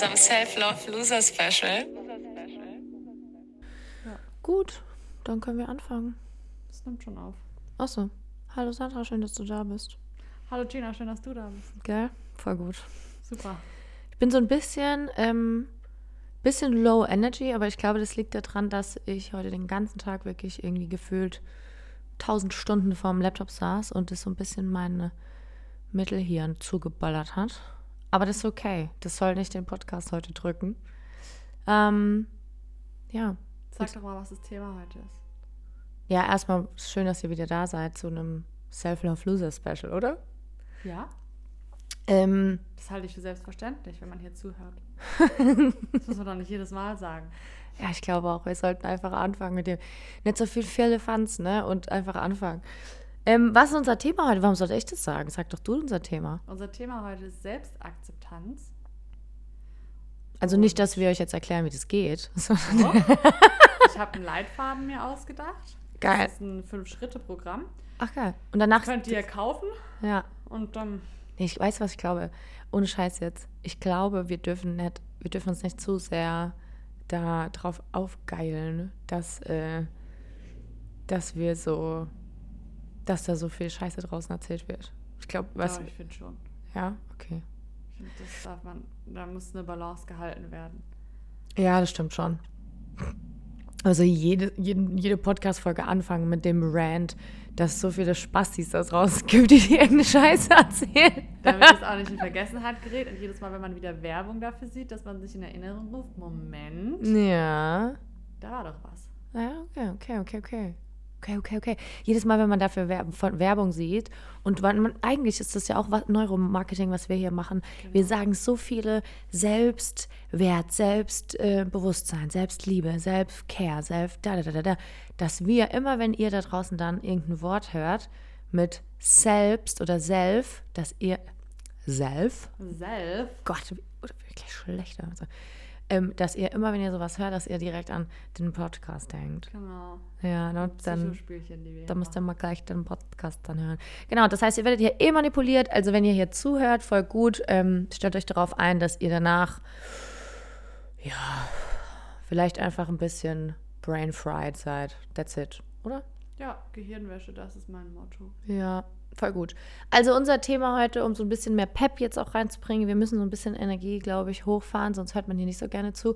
unserem Self-Love Loser Special. Gut, dann können wir anfangen. Das nimmt schon auf. Achso. Hallo Sandra, schön, dass du da bist. Hallo Gina, schön, dass du da bist. Gell? Voll gut. Super. Ich bin so ein bisschen, ähm, bisschen low energy, aber ich glaube, das liegt daran, dass ich heute den ganzen Tag wirklich irgendwie gefühlt 1000 Stunden vorm Laptop saß und das so ein bisschen meine Mittelhirn zugeballert hat. Aber das ist okay. Das soll nicht den Podcast heute drücken. Ähm, ja. Sag doch mal, was das Thema heute ist. Ja, erstmal schön, dass ihr wieder da seid zu einem Self-Love Loser Special, oder? Ja? Ähm, Das halte ich für selbstverständlich, wenn man hier zuhört. das muss man doch nicht jedes Mal sagen. ja, ich glaube auch, wir sollten einfach anfangen mit dem. Nicht so viel Firlefanz, ne? Und einfach anfangen. Ähm, was ist unser Thema heute? Warum sollte ich das sagen? Sag doch du unser Thema. Unser Thema heute ist Selbstakzeptanz. Also nicht, dass wir euch jetzt erklären, wie das geht. Ich habe einen Leitfaden mir ausgedacht. Geil. Das ist ein Fünf-Schritte-Programm. Ach geil. Und danach. Könnt ihr kaufen Ja. und dann Nee, ich weiß, was ich glaube. Ohne Scheiß jetzt. Ich glaube, wir dürfen nicht, wir dürfen uns nicht zu sehr da drauf aufgeilen, dass, äh, dass wir so, dass da so viel Scheiße draußen erzählt wird. Ich glaube, was. ja, ich finde schon. Ja, okay. Ich finde, das darf man, da muss eine Balance gehalten werden. Ja, das stimmt schon. Also jede, jede, jede Podcast-Folge anfangen mit dem Rant, dass es so viele Spastis da draußen gibt, die dir irgendeine Scheiße erzählen. Damit es auch nicht in Vergessenheit gerät und jedes Mal, wenn man wieder Werbung dafür sieht, dass man sich in Erinnerung ruft, Moment, Ja. da war doch was. Ja, okay, okay, okay, okay. Okay, okay, okay. Jedes Mal, wenn man dafür Werbung sieht und man, eigentlich ist das ja auch was, Neuromarketing, was wir hier machen. Wir sagen so viele Selbstwert, Selbstbewusstsein, Selbstliebe, Selbstcare, Selbst da, da, da, da, da, dass wir immer, wenn ihr da draußen dann irgendein Wort hört mit selbst oder self, dass ihr self, Self. Gott, wirklich schlechter. Also, ähm, dass ihr immer, wenn ihr sowas hört, dass ihr direkt an den Podcast denkt. Genau. Ja, ne, dann, dann müsst ihr mal gleich den Podcast dann hören. Genau, das heißt, ihr werdet hier eh manipuliert. Also wenn ihr hier zuhört, voll gut. Ähm, stellt euch darauf ein, dass ihr danach, ja, vielleicht einfach ein bisschen brain fried seid. That's it, oder? Ja, Gehirnwäsche, das ist mein Motto. Ja, voll gut. Also unser Thema heute, um so ein bisschen mehr Pep jetzt auch reinzubringen, wir müssen so ein bisschen Energie, glaube ich, hochfahren, sonst hört man hier nicht so gerne zu,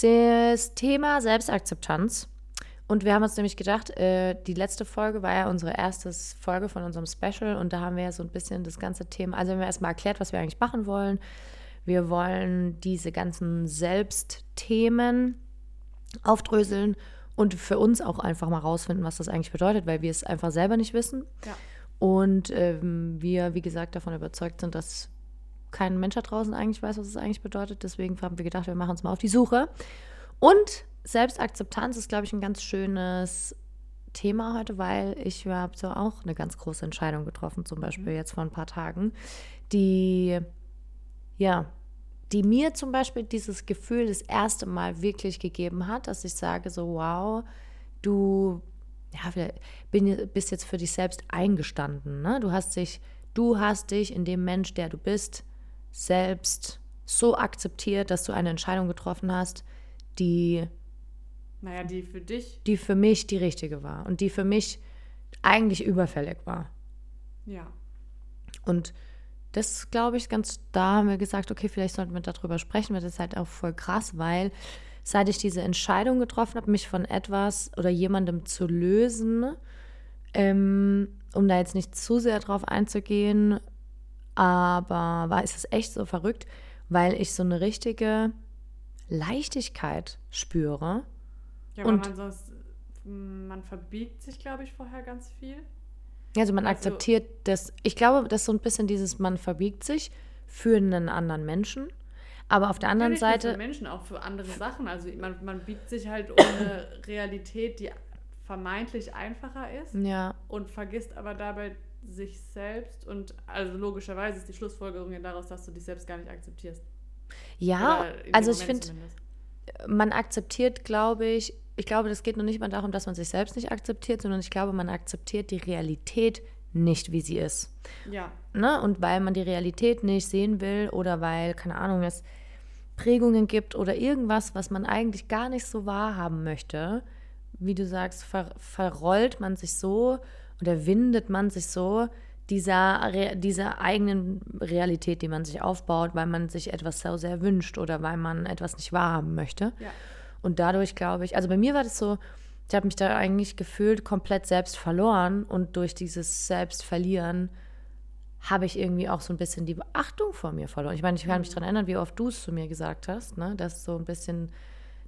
das Thema Selbstakzeptanz. Und wir haben uns nämlich gedacht, äh, die letzte Folge war ja unsere erste Folge von unserem Special und da haben wir ja so ein bisschen das ganze Thema, also haben wir erstmal erklärt, was wir eigentlich machen wollen. Wir wollen diese ganzen Selbstthemen aufdröseln und für uns auch einfach mal rausfinden, was das eigentlich bedeutet, weil wir es einfach selber nicht wissen. Ja. Und ähm, wir, wie gesagt, davon überzeugt sind, dass kein Mensch da draußen eigentlich weiß, was es eigentlich bedeutet. Deswegen haben wir gedacht, wir machen uns mal auf die Suche. Und Selbstakzeptanz ist, glaube ich, ein ganz schönes Thema heute, weil ich habe so auch eine ganz große Entscheidung getroffen, zum Beispiel jetzt vor ein paar Tagen, die, ja, die mir zum Beispiel dieses Gefühl das erste Mal wirklich gegeben hat, dass ich sage so, wow, du ja, bin, bist jetzt für dich selbst eingestanden. Ne? Du hast dich, du hast dich in dem Mensch, der du bist, selbst so akzeptiert, dass du eine Entscheidung getroffen hast, die, Naja, die für dich, die für mich die richtige war und die für mich eigentlich überfällig war. ja. Und das glaube ich ganz, da haben wir gesagt, okay, vielleicht sollten wir darüber sprechen, weil das ist halt auch voll krass, weil seit ich diese Entscheidung getroffen habe, mich von etwas oder jemandem zu lösen, ähm, um da jetzt nicht zu sehr drauf einzugehen, aber war ist es echt so verrückt, weil ich so eine richtige Leichtigkeit spüre. Ja, weil Und- man sonst, man verbiegt sich, glaube ich, vorher ganz viel. Also man Also- akzeptiert das. Ich glaube, das ist so ein bisschen dieses, man verbiegt sich für einen anderen Menschen. Aber auf der anderen Seite. Für Menschen, auch für andere Sachen. Also man, man biegt sich halt um eine Realität, die vermeintlich einfacher ist Ja, und vergisst aber dabei sich selbst und also logischerweise ist die Schlussfolgerung ja daraus, dass du dich selbst gar nicht akzeptierst. ja also ich finde, man akzeptiert, glaube ich, ich glaube, das geht noch nicht mal darum, dass man sich selbst nicht akzeptiert, sondern ich glaube, man akzeptiert die Realität nicht, wie sie ist. Ja, Ne? Und weil man die Realität nicht sehen will oder weil, keine Ahnung, es Prägungen gibt oder irgendwas, was man eigentlich gar nicht so wahrhaben möchte, wie du sagst, ver verrollt man sich so oder windet man sich so dieser, dieser eigenen Realität, die man sich aufbaut, weil man sich etwas so sehr wünscht oder weil man etwas nicht wahrhaben möchte. Ja. Und dadurch glaube ich, also bei mir war das so, ich habe mich da eigentlich gefühlt komplett selbst verloren und durch dieses Selbstverlieren habe ich irgendwie auch so ein bisschen die Beachtung vor mir verloren. Ich meine, ich kann mich daran erinnern, wie oft du es zu mir gesagt hast, ne? dass so ein bisschen,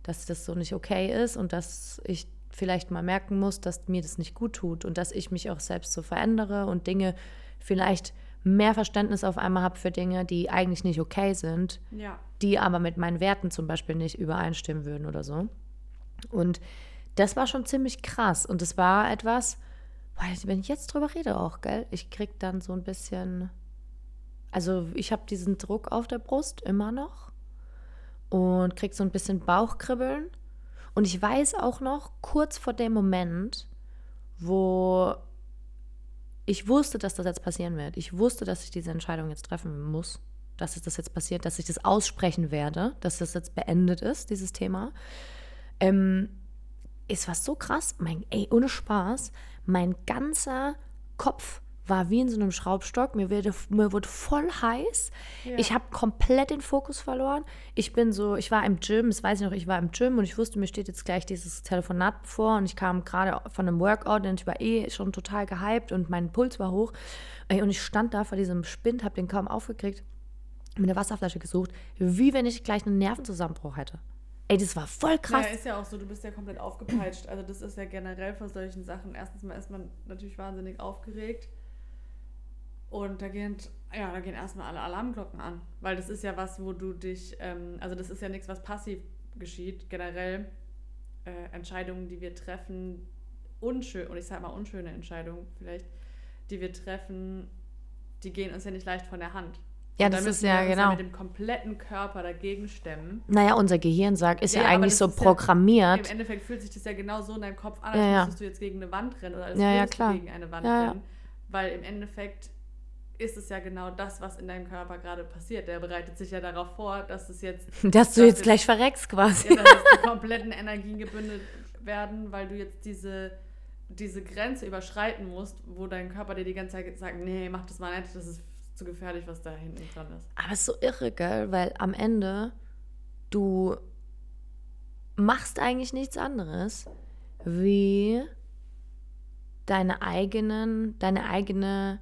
dass das so nicht okay ist und dass ich vielleicht mal merken muss, dass mir das nicht gut tut und dass ich mich auch selbst so verändere und Dinge vielleicht mehr Verständnis auf einmal habe für Dinge, die eigentlich nicht okay sind, Ja. die aber mit meinen Werten zum Beispiel nicht übereinstimmen würden oder so. Und das war schon ziemlich krass. Und es war etwas, weil wenn ich jetzt drüber rede auch, gell, ich krieg dann so ein bisschen, also ich habe diesen Druck auf der Brust immer noch und krieg so ein bisschen Bauchkribbeln. Und ich weiß auch noch, kurz vor dem Moment, wo ich wusste, dass das jetzt passieren wird. Ich wusste, dass ich diese Entscheidung jetzt treffen muss, dass es das jetzt passiert, dass ich das aussprechen werde, dass das jetzt beendet ist, dieses Thema. Ähm, es war so krass, mein, ey, ohne Spaß, mein ganzer Kopf war wie in so einem Schraubstock. Mir, wurde, mir wurde voll heiß. Ja. Ich habe komplett den Fokus verloren. Ich bin so, ich war im Gym, das weiß ich noch, ich war im Gym und ich wusste, mir steht jetzt gleich dieses Telefonat bevor und ich kam gerade von einem Workout und ich war eh schon total gehypt und mein Puls war hoch. Und ich stand da vor diesem Spind, habe den kaum aufgekriegt, mir eine Wasserflasche gesucht, wie wenn ich gleich einen Nervenzusammenbruch hätte. Ey, das war voll krass. Ja, ist ja auch so, du bist ja komplett aufgepeitscht. Also das ist ja generell vor solchen Sachen. Erstens mal ist man natürlich wahnsinnig aufgeregt. Und da gehen, ja, da gehen erstmal alle Alarmglocken an. Weil das ist ja was, wo du dich, ähm, also das ist ja nichts, was passiv geschieht. Generell äh, Entscheidungen, die wir treffen, unschön, und ich sage mal unschöne Entscheidungen vielleicht, die wir treffen, die gehen uns ja nicht leicht von der Hand. Ja, Und da das ist ja genau. mit dem kompletten Körper dagegen stemmen. Naja, unser Gehirn sagt, ist ja, Ja, eigentlich so ist ja- programmiert. Im Endeffekt fühlt sich das ja genau so in deinem Kopf an, Ja, als ja. müsstest du jetzt gegen eine Wand rennen oder als Ja, ja, würdest du gegen eine Wand Ja, ja. rennen. Weil im Endeffekt ist es ja genau das, was in deinem Körper gerade passiert. Der bereitet sich ja darauf vor, dass es jetzt, dass du das jetzt gleich verreckst quasi. ja, dass die kompletten Energien gebündelt werden, weil du jetzt diese, diese Grenze überschreiten musst, wo dein Körper dir die ganze Zeit sagt, nee, mach das mal nicht, das ist zu gefährlich, was da hinten dran ist. Aber es ist so irre, gell? Weil am Ende du machst eigentlich nichts anderes, wie deine eigenen, deine eigene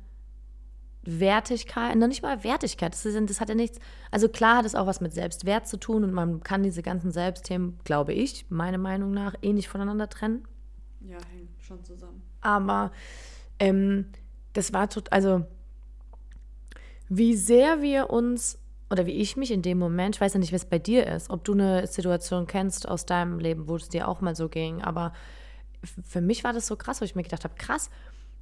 Wertigkeit, noch nicht mal Wertigkeit, das, ist, das hat ja nichts, also klar hat es auch was mit Selbstwert zu tun und man kann diese ganzen Selbstthemen, glaube ich, meiner Meinung nach, eh nicht voneinander trennen. Ja, hängt schon zusammen. Aber ähm, das war tot, also wie sehr wir uns oder wie ich mich in dem Moment, ich weiß ja nicht, es bei dir ist, ob du eine Situation kennst aus deinem Leben, wo es dir auch mal so ging, aber für mich war das so krass, wo ich mir gedacht habe, krass,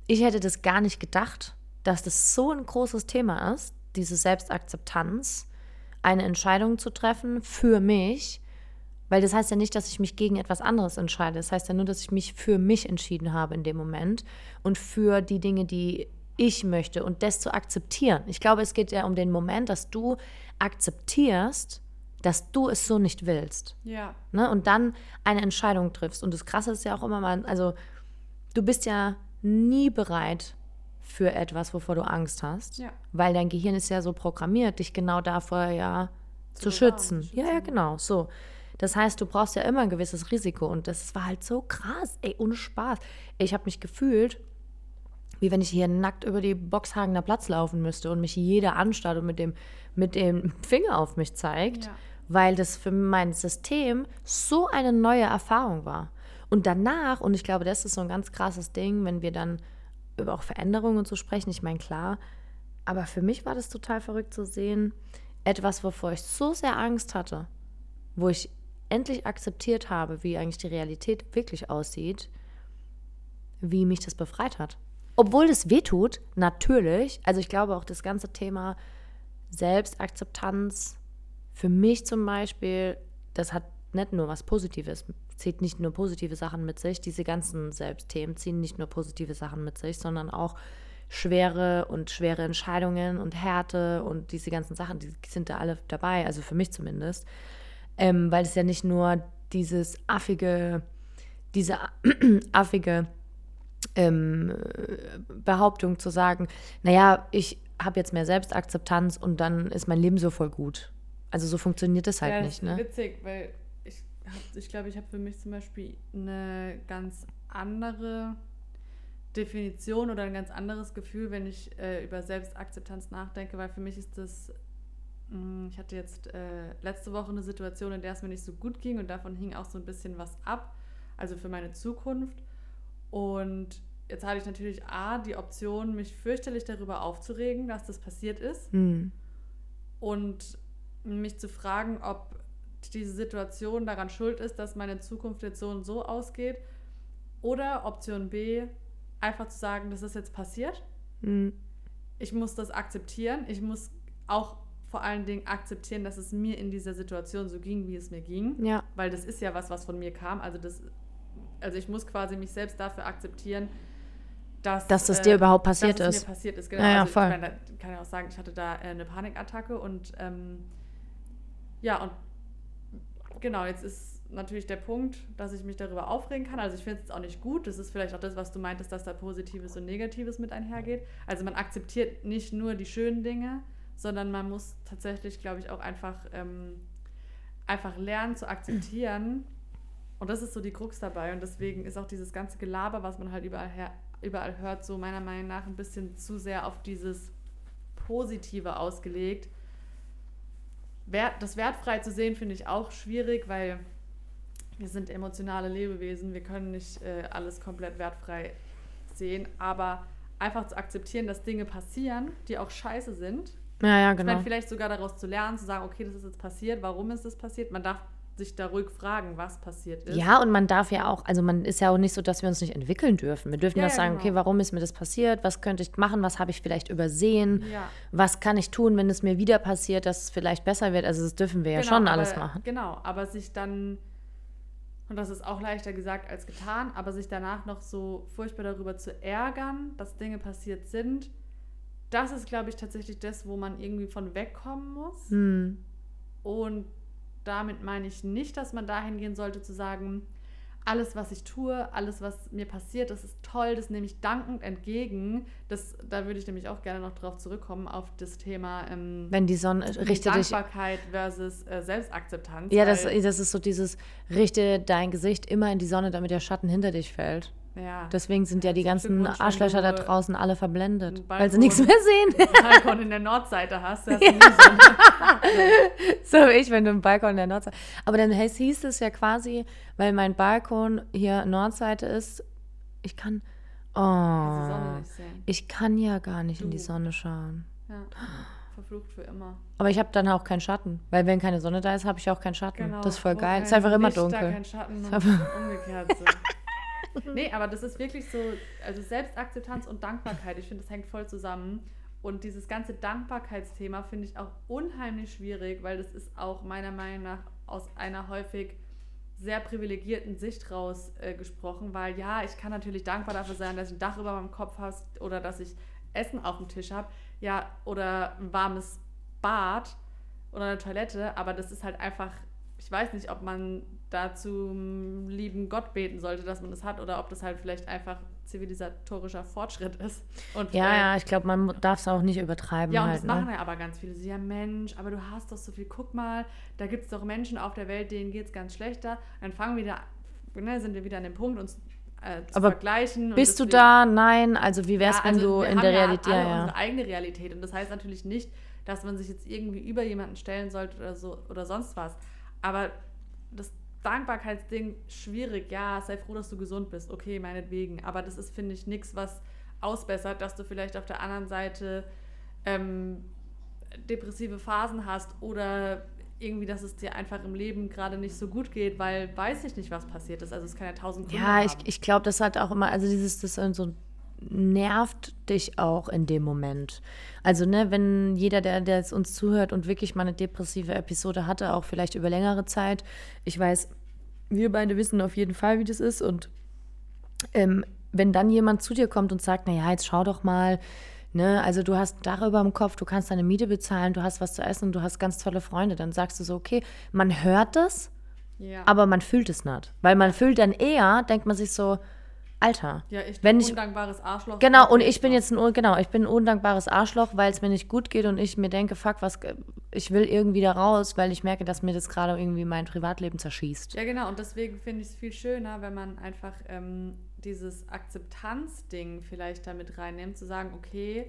ich hätte das gar nicht gedacht, dass das so ein großes Thema ist, diese Selbstakzeptanz, eine Entscheidung zu treffen für mich, weil das heißt ja nicht, dass ich mich gegen etwas anderes entscheide. Das heißt ja nur, dass ich mich für mich entschieden habe in dem Moment und für die Dinge, die ich möchte und das zu akzeptieren. Ich glaube, es geht ja um den Moment, dass du akzeptierst, dass du es so nicht willst. Ja, Ne? Und dann eine Entscheidung triffst. Und das Krasse ist ja auch immer mal, also du bist ja nie bereit für etwas, wovor du Angst hast. Ja. Weil dein Gehirn ist ja so programmiert, dich genau davor ja zu, Zu schützen. zu Ja, ja, schützen. genau. So. Das heißt, du brauchst ja immer ein gewisses Risiko. Und das war halt so krass. Ey, ohne Spaß. Ich habe mich gefühlt, wie wenn ich hier nackt über die Boxhagener Platz laufen müsste und mich jeder anstarrt und mit dem, mit dem Finger auf mich zeigt, Ja. weil das für mein System so eine neue Erfahrung war. Und danach, und ich glaube, das ist so ein ganz krasses Ding, wenn wir dann über auch Veränderungen so sprechen, ich meine, klar, aber für mich war das total verrückt zu sehen, etwas, wovor ich so sehr Angst hatte, wo ich endlich akzeptiert habe, wie eigentlich die Realität wirklich aussieht, wie mich das befreit hat. Obwohl das wehtut, natürlich. Also ich glaube auch das ganze Thema Selbstakzeptanz für mich zum Beispiel, das hat nicht nur was Positives, zieht nicht nur positive Sachen mit sich. Diese ganzen Selbstthemen ziehen nicht nur positive Sachen mit sich, sondern auch schwere und schwere Entscheidungen und Härte und diese ganzen Sachen, die sind da alle dabei, also für mich zumindest. Ähm, weil es ja nicht nur dieses affige, diese affige ähm, Behauptung zu sagen, naja, ich habe jetzt mehr Selbstakzeptanz und dann ist mein Leben so voll gut. Also so funktioniert das halt ja, nicht. Das ist ne? witzig, weil ich glaube, ich, habe für mich zum Beispiel eine ganz andere Definition oder ein ganz anderes Gefühl, wenn ich äh, über Selbstakzeptanz nachdenke, weil für mich ist das, mh, hm, ich hatte jetzt äh, letzte Woche eine Situation, in der es mir nicht so gut ging und davon hing auch so ein bisschen was ab, also für meine Zukunft. Und jetzt hatte ich natürlich A, die Option, mich fürchterlich darüber aufzuregen, dass das passiert ist. Hm. Und mich zu fragen, ob diese Situation daran schuld ist, dass meine Zukunft jetzt so und so ausgeht. Oder Option B, einfach zu sagen, das ist jetzt passiert. Hm. Ich muss das akzeptieren. Ich muss auch vor allen Dingen akzeptieren, dass es mir in dieser Situation so ging, wie es mir ging. Ja. Weil das ist ja was, was von mir kam. Also das, also ich muss quasi mich selbst dafür akzeptieren, dass, dass das dir äh, überhaupt passiert dass ist. mir passiert ist. Genau. Ja, ja, also, voll. Ich meine, da kann ich auch sagen, ich hatte da äh, eine Panikattacke und ähm, ja, und genau, jetzt ist natürlich der Punkt, dass ich mich darüber aufregen kann. Also ich finde es auch nicht gut. Das ist vielleicht auch das, was du meintest, dass da Positives und Negatives mit einhergeht. Also man akzeptiert nicht nur die schönen Dinge, sondern man muss tatsächlich, glaube ich, auch einfach, ähm, einfach lernen zu akzeptieren. Und das ist so die Krux dabei. Und deswegen ist auch dieses ganze Gelaber, was man halt überall, her, überall hört, so meiner Meinung nach ein bisschen zu sehr auf dieses Positive ausgelegt. Wert, das wertfrei zu sehen, finde ich auch schwierig, weil wir sind emotionale Lebewesen. Wir können nicht äh, alles komplett wertfrei sehen. Aber einfach zu akzeptieren, dass Dinge passieren, die auch scheiße sind. Ja, ja, Ich meine, genau. vielleicht sogar daraus zu lernen, zu sagen, okay, das ist jetzt passiert, warum ist das passiert? Man darf sich da ruhig fragen, was passiert ist. Ja, und man darf ja auch, also man ist ja auch nicht so, dass wir uns nicht entwickeln dürfen. Wir dürfen Ja, ja, sagen, genau. okay, warum ist mir das passiert? Was könnte ich machen? Was habe ich vielleicht übersehen? Ja. Was kann ich tun, wenn es mir wieder passiert, dass es vielleicht besser wird? Also das dürfen wir ja schon aber, alles machen. Genau, aber sich dann, und das ist auch leichter gesagt als getan, aber sich danach noch so furchtbar darüber zu ärgern, dass Dinge passiert sind, das ist, glaube ich, tatsächlich das, wo man irgendwie von wegkommen muss. Hm. Und damit meine ich nicht, dass man dahin gehen sollte zu sagen, alles, was ich tue, alles, was mir passiert, das ist toll, das nehme ich dankend entgegen. Das, da würde ich nämlich auch gerne noch drauf zurückkommen, auf das Thema ähm, Wenn die Sonne, richte dich. Dankbarkeit versus äh, Selbstakzeptanz. Ja, das, das ist so dieses, richte dein Gesicht immer in die Sonne, damit der Schatten hinter dich fällt. Ja. Deswegen sind ja die ganzen wenn Arschlöcher da du draußen alle verblendet, einen weil sie nichts mehr sehen. Balkon in der Nordseite hast, hast du nie so So wie ich, wenn du einen Balkon in der Nordseite. Aber dann hieß es ja quasi, weil mein Balkon hier Nordseite ist, ich kann. die Sonne Oh. nicht sehen. Ich kann ja gar nicht in die Du. Sonne schauen. Ja. Verflucht für immer. Aber ich habe dann auch keinen Schatten. Weil wenn keine Sonne da ist, habe ich auch keinen Schatten. das ist voll Wo geil. Es ist einfach immer Licht, Da dunkel. kein Schatten und umgekehrt so. nee, aber das ist wirklich so, also Selbstakzeptanz und Dankbarkeit, ich finde, das hängt voll zusammen. Und dieses ganze Dankbarkeitsthema finde ich auch unheimlich schwierig, weil das ist auch meiner Meinung nach aus einer häufig sehr privilegierten Sicht raus äh, gesprochen, weil ja, ich kann natürlich dankbar dafür sein, dass ich ein Dach über meinem Kopf habe oder dass ich Essen auf dem Tisch habe, ja, oder ein warmes Bad oder eine Toilette, aber das ist halt einfach, ich weiß nicht, ob man da zum lieben Gott beten sollte, dass man das hat, oder ob das halt vielleicht einfach zivilisatorischer Fortschritt ist. Und, Ja, äh, ja, ich glaube, man darf es auch nicht übertreiben. ja, und halt, das machen ne? ja aber ganz viele. Sie ja, Mensch, aber du hast doch so viel. Guck mal, da gibt es doch Menschen auf der Welt, denen geht es ganz schlechter. Dann fangen wir wieder, ne, sind wir wieder an dem Punkt, uns äh, zu Aber vergleichen. Bist du da? Nein. Also wie wär's, ja, wenn also du in der ja Realität. alle Ja, ja. unsere eigene Realität. Und das heißt natürlich nicht, dass man sich jetzt irgendwie über jemanden stellen sollte oder so oder sonst was. Aber das Dankbarkeitsding schwierig. Ja, sei froh, dass du gesund bist. Okay, meinetwegen. Aber das ist, finde ich, nichts, was ausbessert, dass du vielleicht auf der anderen Seite ähm, depressive Phasen hast oder irgendwie, dass es dir einfach im Leben gerade nicht so gut geht, weil weiß ich nicht, was passiert ist. Also es kann ja tausend Gründe Ja, ich, ich glaube, das hat auch immer, also dieses, das so nervt dich auch in dem Moment. Also, ne, wenn jeder, der, der jetzt uns zuhört und wirklich mal eine depressive Episode hatte, auch vielleicht über längere Zeit, ich weiß, wir beide wissen auf jeden Fall, wie das ist und ähm, wenn dann jemand zu dir kommt und sagt, naja, jetzt schau doch mal, ne, also du hast darüber im Kopf, du kannst deine Miete bezahlen, du hast was zu essen und du hast ganz tolle Freunde, dann sagst du so, okay, man hört das, Ja. aber man fühlt es nicht. Weil man fühlt dann eher, denkt man sich so, Alter, ja, ich bin ich, undankbares Arschloch. Genau, und ich bin jetzt ein, genau, ich bin ein undankbares Arschloch, weil es mir nicht gut geht und ich mir denke, fuck, was, ich will irgendwie da raus, weil ich merke, dass mir das gerade irgendwie mein Privatleben zerschießt. Ja, genau. Und deswegen finde ich es viel schöner, wenn man einfach ähm, dieses Akzeptanzding vielleicht damit reinnimmt, zu sagen, okay,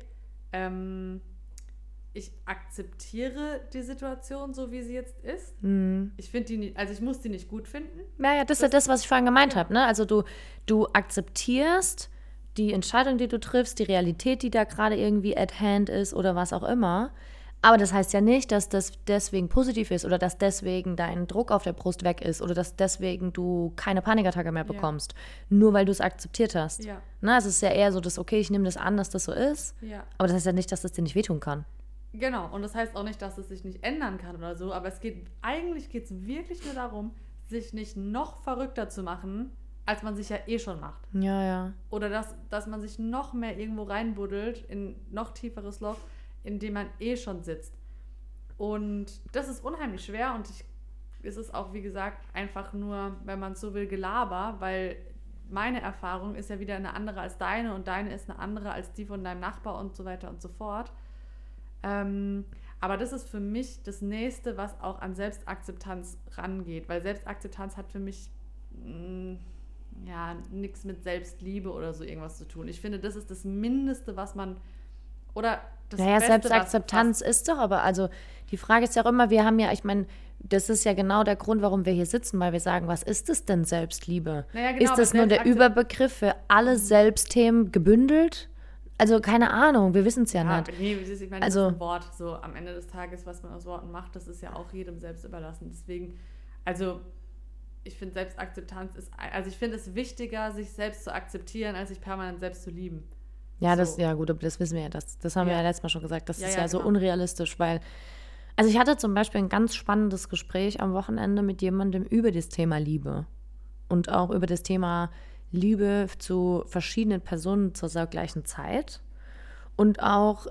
ähm, ich akzeptiere die Situation so, wie sie jetzt ist. Mhm. Ich finde die nicht, also ich muss die nicht gut finden. Ja, ja, das ist ja das, was ich vorhin gemeint habe. Ne? Also du, du akzeptierst die Entscheidung, die du triffst, die Realität, die da gerade irgendwie at hand ist oder was auch immer. Aber das heißt ja nicht, dass das deswegen positiv ist oder dass deswegen dein Druck auf der Brust weg ist oder dass deswegen du keine Panikattacke mehr Ja. bekommst. Nur weil du es akzeptiert hast. Ja. Na, es ist ja eher so, dass, okay, ich nehme das an, dass das so ist. Ja. Aber das heißt ja nicht, dass das dir nicht wehtun kann. Genau, und das heißt auch nicht, dass es sich nicht ändern kann oder so, aber es geht, eigentlich geht es wirklich nur darum, sich nicht noch verrückter zu machen, als man sich ja eh schon macht. Ja, ja. Oder dass, dass man sich noch mehr irgendwo reinbuddelt, in noch tieferes Loch, in dem man eh schon sitzt. Und das ist unheimlich schwer und ich, es ist auch, wie gesagt, einfach nur, wenn man so will, Gelaber, weil meine Erfahrung ist ja wieder eine andere als deine und deine ist eine andere als die von deinem Nachbar und so weiter und so fort. Ähm, aber das ist für mich das Nächste, was auch an Selbstakzeptanz rangeht, weil Selbstakzeptanz hat für mich mh, ja nichts mit Selbstliebe oder so irgendwas zu tun. Ich finde, das ist das Mindeste, was man oder das naja, Beste, Selbstakzeptanz ist doch, aber also die Frage ist ja auch immer, wir haben ja, ich meine, das ist ja genau der Grund, warum wir hier sitzen, weil wir sagen, was ist es denn Selbstliebe? Naja, genau, ist das nur der Überbegriff für alle Selbstthemen gebündelt? Also keine Ahnung, wir wissen es ja, Ja, nicht. nee, das ich meine, Also- das ist ein Wort. So am Ende des Tages, was man aus Worten macht, das ist ja auch jedem selbst überlassen. Deswegen, also ich finde Selbstakzeptanz ist, also ich finde es wichtiger, sich selbst zu akzeptieren, als sich permanent selbst zu lieben. Ja, das, So. ja gut, aber das wissen wir ja. Das, das haben wir Ja. ja letztes Mal schon gesagt. Das Ja, ist ja, ja, so genau. unrealistisch, weil. Also ich hatte zum Beispiel ein ganz spannendes Gespräch am Wochenende mit jemandem über das Thema Liebe. Und auch über das Thema Liebe zu verschiedenen Personen zur gleichen Zeit. Und auch,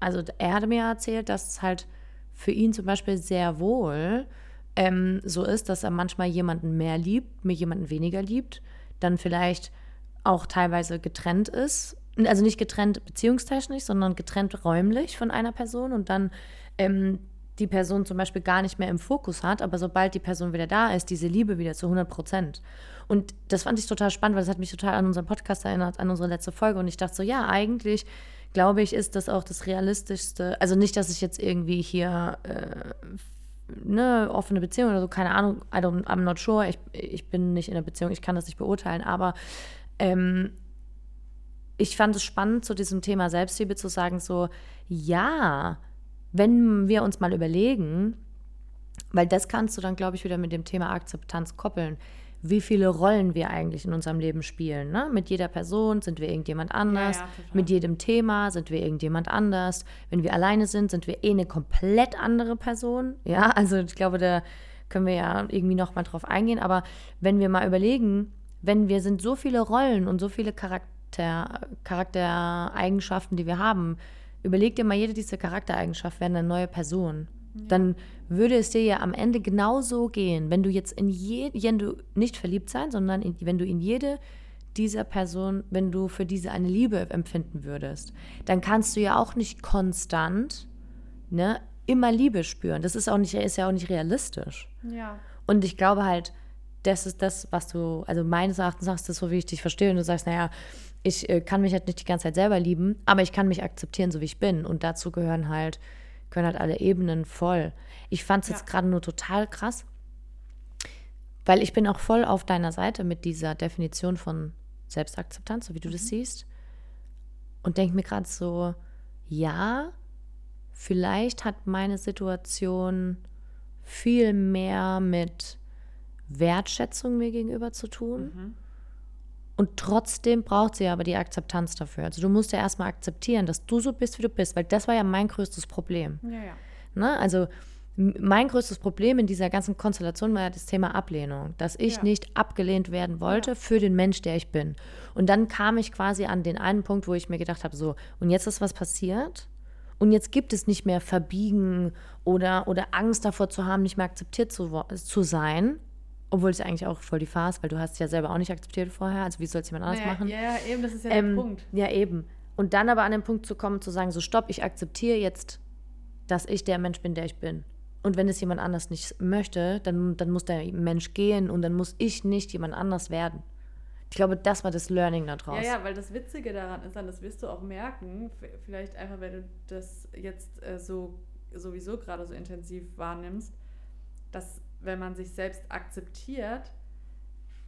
also er hatte mir erzählt, dass es halt für ihn zum Beispiel sehr wohl ähm, so ist, dass er manchmal jemanden mehr liebt, mir jemanden weniger liebt, dann vielleicht auch teilweise getrennt ist. Also nicht getrennt beziehungstechnisch, sondern getrennt räumlich von einer Person und dann ähm, die Person zum Beispiel gar nicht mehr im Fokus hat, aber sobald die Person wieder da ist, diese Liebe wieder zu 100 Prozent. Und das fand ich total spannend, weil das hat mich total an unseren Podcast erinnert, an unsere letzte Folge. Und ich dachte so, ja, eigentlich glaube ich, ist das auch das Realistischste. Also nicht, dass ich jetzt irgendwie hier äh, eine offene Beziehung oder so, keine Ahnung, I don't, I'm not sure. Ich, ich bin nicht in einer Beziehung, ich kann das nicht beurteilen, aber ähm, ich fand es spannend, zu diesem Thema Selbstliebe zu sagen, so, ja, wenn wir uns mal überlegen, weil das kannst du dann, glaube ich, wieder mit dem Thema Akzeptanz koppeln, wie viele Rollen wir eigentlich in unserem Leben spielen. Ne? Mit jeder Person sind wir irgendjemand anders, Ja, ja, mit jedem Thema sind wir irgendjemand anders. Wenn wir alleine sind, sind wir eh eine komplett andere Person. Ja, also ich glaube, da können wir ja irgendwie noch mal drauf eingehen. Aber wenn wir mal überlegen, wenn wir sind so viele Rollen und so viele Charakter, Charaktereigenschaften, die wir haben, überleg dir mal, jede dieser Charaktereigenschaften wäre eine neue Person. Dann würde es dir ja am Ende genauso gehen, wenn du jetzt in je, wenn du nicht verliebt sein, sondern in, wenn du in jede dieser Person, wenn du für diese eine Liebe empfinden würdest, dann kannst du ja auch nicht konstant ne, immer Liebe spüren. Das ist auch nicht, ist ja auch nicht realistisch. Ja. Und ich glaube halt, das ist das, was du, also meines Erachtens sagst, das so wie ich dich verstehe. Und du sagst, naja, ich äh, kann mich halt nicht die ganze Zeit selber lieben, aber ich kann mich akzeptieren, so wie ich bin. Und dazu gehören halt, gehören halt alle Ebenen voll. Ich fand es Ja. jetzt gerade nur total krass, weil ich bin auch voll auf deiner Seite mit dieser Definition von Selbstakzeptanz, so wie du das siehst. Und denke mir gerade so, ja, vielleicht hat meine Situation viel mehr mit Wertschätzung mir gegenüber zu tun. Und trotzdem braucht sie aber die Akzeptanz dafür. Also du musst ja erstmal akzeptieren, dass du so bist, wie du bist, weil das war ja mein größtes Problem. Ja, ja. Ne? Also Mein größtes Problem in dieser ganzen Konstellation war ja das Thema Ablehnung, dass ich Ja. nicht abgelehnt werden wollte für den Mensch, der ich bin. Und dann kam ich quasi an den einen Punkt, wo ich mir gedacht habe, so, und jetzt ist was passiert und jetzt gibt es nicht mehr Verbiegen oder, oder Angst davor zu haben, nicht mehr akzeptiert zu, zu sein. Obwohl es eigentlich auch voll die Farce, weil du hast ja selber auch nicht akzeptiert vorher. Also wie soll es jemand anders Naja, machen? Ja, ja, eben, das ist ja Ähm, der Punkt. Ja, eben. Und dann aber an den Punkt zu kommen, zu sagen, so stopp, ich akzeptiere jetzt, dass ich der Mensch bin, der ich bin. Und wenn es jemand anders nicht möchte, dann, dann muss der Mensch gehen und dann muss ich nicht jemand anders werden. Ich glaube, das war das Learning daraus. Ja, ja, weil das Witzige daran ist, dann, das wirst du auch merken, vielleicht einfach, wenn du das jetzt äh, so sowieso gerade so intensiv wahrnimmst, dass wenn man sich selbst akzeptiert,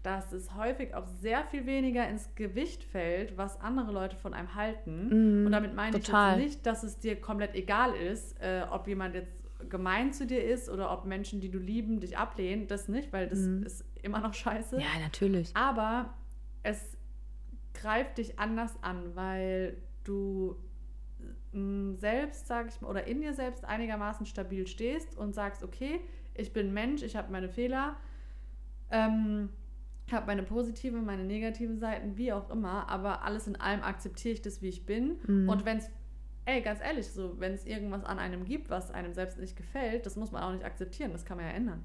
dass es häufig auch sehr viel weniger ins Gewicht fällt, was andere Leute von einem halten. Mhm, Und damit meine total. ich jetzt nicht, dass es dir komplett egal ist, äh, ob jemand jetzt gemein zu dir ist oder ob Menschen, die du lieben, dich ablehnen. Das nicht, weil das ist immer noch scheiße. Ja, natürlich. Aber es greift dich anders an, weil du mm, selbst, sag ich mal, oder in dir selbst einigermaßen stabil stehst und sagst, okay, ich bin Mensch, ich habe meine Fehler, ähm, habe meine positiven, meine negativen Seiten, wie auch immer, aber alles in allem akzeptiere ich das, wie ich bin. Mhm. Und wenn es, ey, ganz ehrlich, so, wenn es irgendwas an einem gibt, was einem selbst nicht gefällt, das muss man auch nicht akzeptieren, das kann man ja ändern.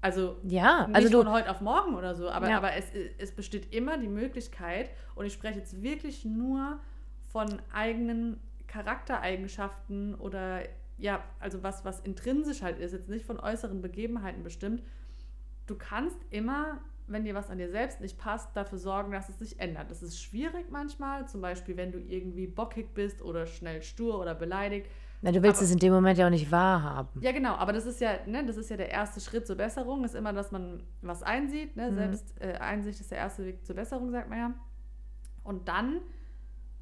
Also Ja, nicht also du, von heute auf morgen oder so, aber, Ja. aber es, es besteht immer die Möglichkeit, und ich spreche jetzt wirklich nur von eigenen Charaktereigenschaften oder ja, also was, was intrinsisch halt ist, jetzt nicht von äußeren Begebenheiten bestimmt. Du kannst immer, wenn dir was an dir selbst nicht passt, dafür sorgen, dass es sich ändert. Das ist schwierig manchmal, zum Beispiel, wenn du irgendwie bockig bist oder schnell stur oder beleidigt. na, du willst aber- es in dem Moment ja auch nicht wahrhaben. Ja, genau, aber das ist ja, ne, das ist ja der erste Schritt zur Besserung, ist immer, dass man was einsieht. Ne? Mhm. Selbst äh, Einsicht ist der erste Weg zur Besserung, sagt man ja. Und dann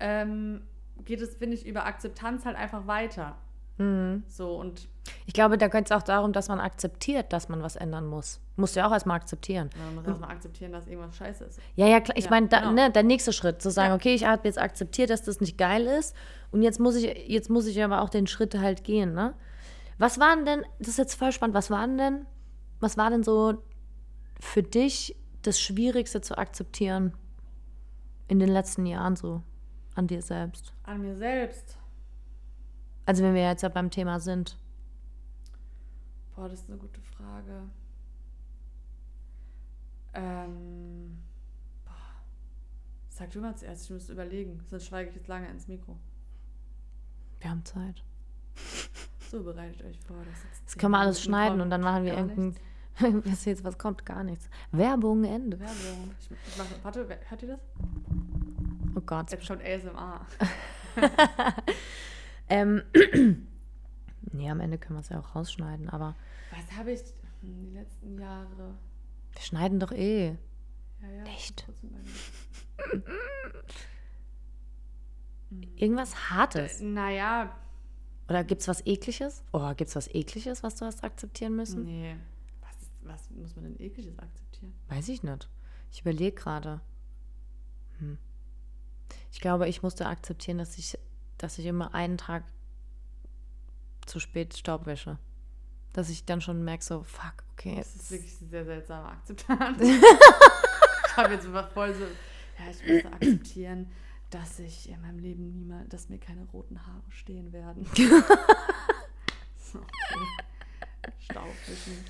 ähm, geht es, finde ich, über Akzeptanz halt einfach weiter. Mhm. So und Ich glaube, da geht es auch darum, dass man akzeptiert, dass man was ändern muss. Musst du ja auch erstmal akzeptieren. man muss erstmal akzeptieren, dass irgendwas scheiße ist. Ja, ja, klar. Ich Ja, meine, genau. ne, der nächste Schritt, zu sagen, Ja. okay, ich habe jetzt akzeptiert, dass das nicht geil ist. Und jetzt muss ich, jetzt muss ich aber auch den Schritt halt gehen, ne? Was waren denn, das ist jetzt voll spannend, was waren denn, was war denn so für dich das Schwierigste zu akzeptieren in den letzten Jahren so an dir selbst? An mir selbst. Also wenn wir jetzt ja beim Thema sind. Boah, das ist eine gute Frage. Ähm, boah. Sag du mal zuerst, ich muss überlegen, sonst schweige ich jetzt lange ins Mikro. Wir haben Zeit. So, bereitet euch vor. Das, Das können wir alles schneiden kommt und dann machen wir irgendein. Was jetzt, was kommt? Gar nichts. Werbung, Ende. Werbung. Ich, ich mache, warte, hört ihr das? Oh Gott. Jetzt kommt ASMR. Ähm, nee, am Ende können wir es ja auch rausschneiden, aber Was habe ich hm, die letzten Jahre? wir schneiden doch eh. Ja, ja. Echt? überlegen. Irgendwas Hartes. Naja, Oder gibt es was Ekliges? Oh, gibt es was Ekliges, was du hast akzeptieren müssen? nee. Was, was muss man denn ekliges akzeptieren? Weiß ich nicht. Ich überlege gerade. Hm. Ich glaube, ich musste akzeptieren, dass ich, dass ich immer einen Tag zu spät Staub wäsche. Dass ich dann schon merke, so, fuck, okay. Das ist wirklich eine sehr seltsame Akzeptanz. ich habe jetzt einfach voll so, ja, ich muss akzeptieren, dass ich in meinem Leben niemals, dass mir keine roten Haare stehen werden. okay. Staubwischen.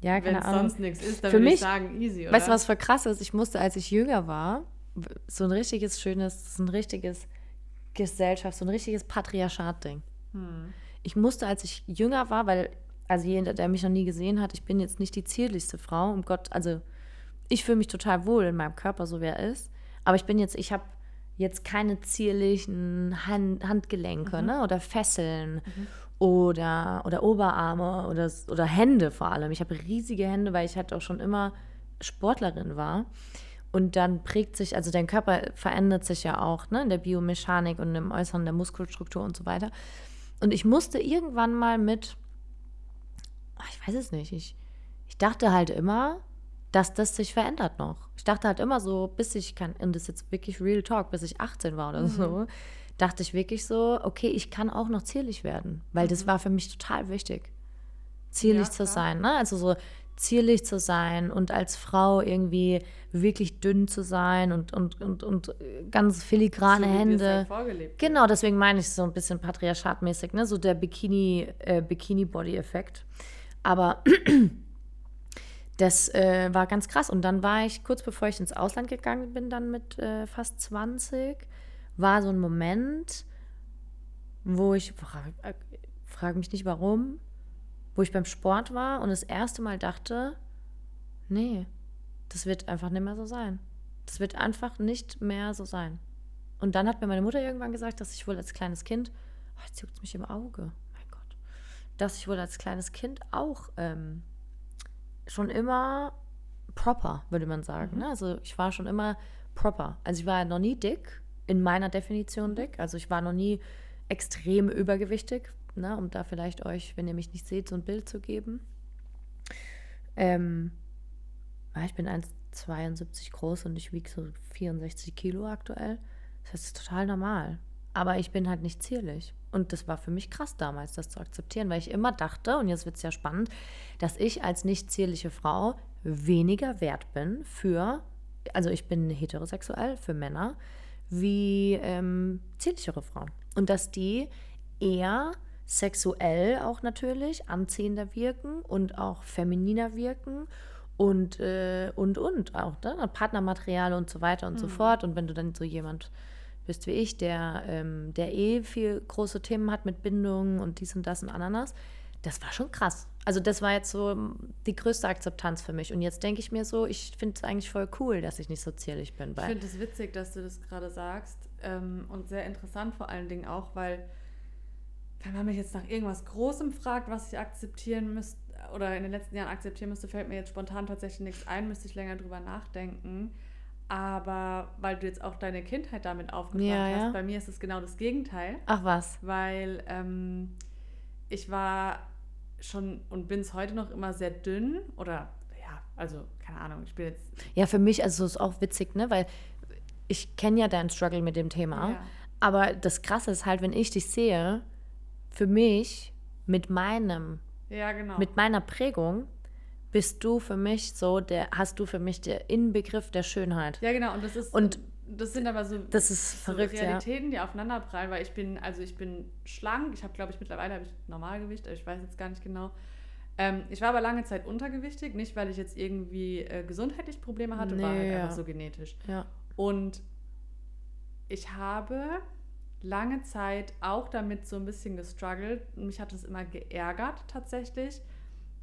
ja, Wenn keine es Ahnung. sonst nichts ist, dann Für würde ich sagen, easy, oder? Weißt du, was für krass ist? Ich musste, als ich jünger war, so ein richtiges, schönes, so ein richtiges Gesellschaft, so ein richtiges Patriarchat-Ding. Hm. Ich musste, als ich jünger war, weil, also jeder, der mich noch nie gesehen hat, ich bin jetzt nicht die zierlichste Frau, um Gott, also ich fühle mich total wohl in meinem Körper, so wie er ist. Aber ich bin jetzt, ich habe jetzt keine zierlichen Hand, Handgelenke, ne? Oder Fesseln oder, oder Oberarme oder, oder Hände vor allem. Ich habe riesige Hände, weil ich halt auch schon immer Sportlerin war. Und dann prägt sich, also dein Körper verändert sich ja auch, ne? In der Biomechanik und im Äußeren der Muskelstruktur und so weiter. Und ich musste irgendwann mal mit, ach, ich weiß es nicht, ich, ich dachte halt immer, dass das sich verändert noch. Ich dachte halt immer so, bis ich kann, und das ist jetzt wirklich Real Talk, bis ich 18 war oder so, dachte ich wirklich so, okay, ich kann auch noch zierlich werden, weil das war für mich total wichtig. zierlich Ja, zu klar. sein, ne? Also so zierlich zu sein und als Frau irgendwie wirklich dünn zu sein und, und, und, und ganz filigrane So Hände. halt vorgelebt Genau, deswegen meine ich so ein bisschen patriarchatmäßig, ne? So der Bikini, äh, Bikini-Body-Effekt. Aber das äh, war ganz krass. Und dann war ich, kurz bevor ich ins Ausland gegangen bin, dann mit äh, fast 20, war so ein Moment, wo ich, frage äh, frag mich nicht warum, wo ich beim Sport war und das erste Mal dachte, nee, das wird einfach nicht mehr so sein. Das wird einfach nicht mehr so sein. Und dann hat mir meine Mutter irgendwann gesagt, dass ich wohl als kleines Kind, oh, jetzt juckt es mich im Auge, mein Gott, dass ich wohl als kleines Kind auch ähm, schon immer proper, würde man sagen. Ne? Also ich war schon immer proper. Also ich war noch nie dick, in meiner Definition dick. Also ich war noch nie extrem übergewichtig, ne? um da vielleicht euch, wenn ihr mich nicht seht, so ein Bild zu geben. Ähm, ja, ich bin 1,72 groß und ich wiege so 64 Kilo aktuell. Das ist total normal. Aber ich bin halt nicht zierlich. Und das war für mich krass damals, das zu akzeptieren, weil ich immer dachte, und jetzt wird es ja spannend, dass ich als nicht zierliche Frau weniger wert bin für, also ich bin heterosexuell für Männer, wie ähm, zierlichere Frauen. Und dass die eher sexuell auch natürlich anziehender wirken und auch femininer wirken und, äh, und, und auch, ne? Partnermaterial und so weiter und so fort. Und wenn du dann so jemand bist wie ich, der, ähm, der eh viel große Themen hat mit Bindungen und dies und das und Ananas, das war schon krass. Also das war jetzt so ähm, die größte Akzeptanz für mich. Und jetzt denke ich mir so, ich finde es eigentlich voll cool, dass ich nicht so zierlich bin. Ich finde es witzig, dass du das gerade sagst ähm, und sehr interessant vor allen Dingen auch, weil wenn man mich jetzt nach irgendwas Großem fragt, was ich akzeptieren müsste oder in den letzten Jahren akzeptieren müsste, fällt mir jetzt spontan tatsächlich nichts ein, müsste ich länger drüber nachdenken. Aber weil du jetzt auch deine Kindheit damit aufgebracht Ja, hast, ja. bei mir ist es genau das Gegenteil, ach was, weil ähm, ich war schon und bin es heute noch immer sehr dünn oder ja, also keine Ahnung, ich bin jetzt Ja, für mich, also ist auch witzig, ne? Weil ich kenne ja deinen Struggle mit dem Thema. Ja. Aber das Krasse ist halt, wenn ich dich sehe, für mich mit meinem, ja genau. mit meiner Prägung, bist du für mich so, der, hast du für mich der Inbegriff der Schönheit. Ja, genau. Und das ist Und das sind aber so, das ist so verrückt, ja. Realitäten, die aufeinanderprallen, weil ich bin, also ich bin schlank. Ich habe, glaube ich, mittlerweile habe ich Normalgewicht, aber ich weiß jetzt gar nicht genau. Ähm, ich war aber lange Zeit untergewichtig, nicht weil ich jetzt irgendwie äh, gesundheitlich Probleme hatte, war Nee, halt ja. einfach so genetisch. Ja. Und ich habe lange Zeit auch damit so ein bisschen gestruggelt. Mich hat es immer geärgert tatsächlich.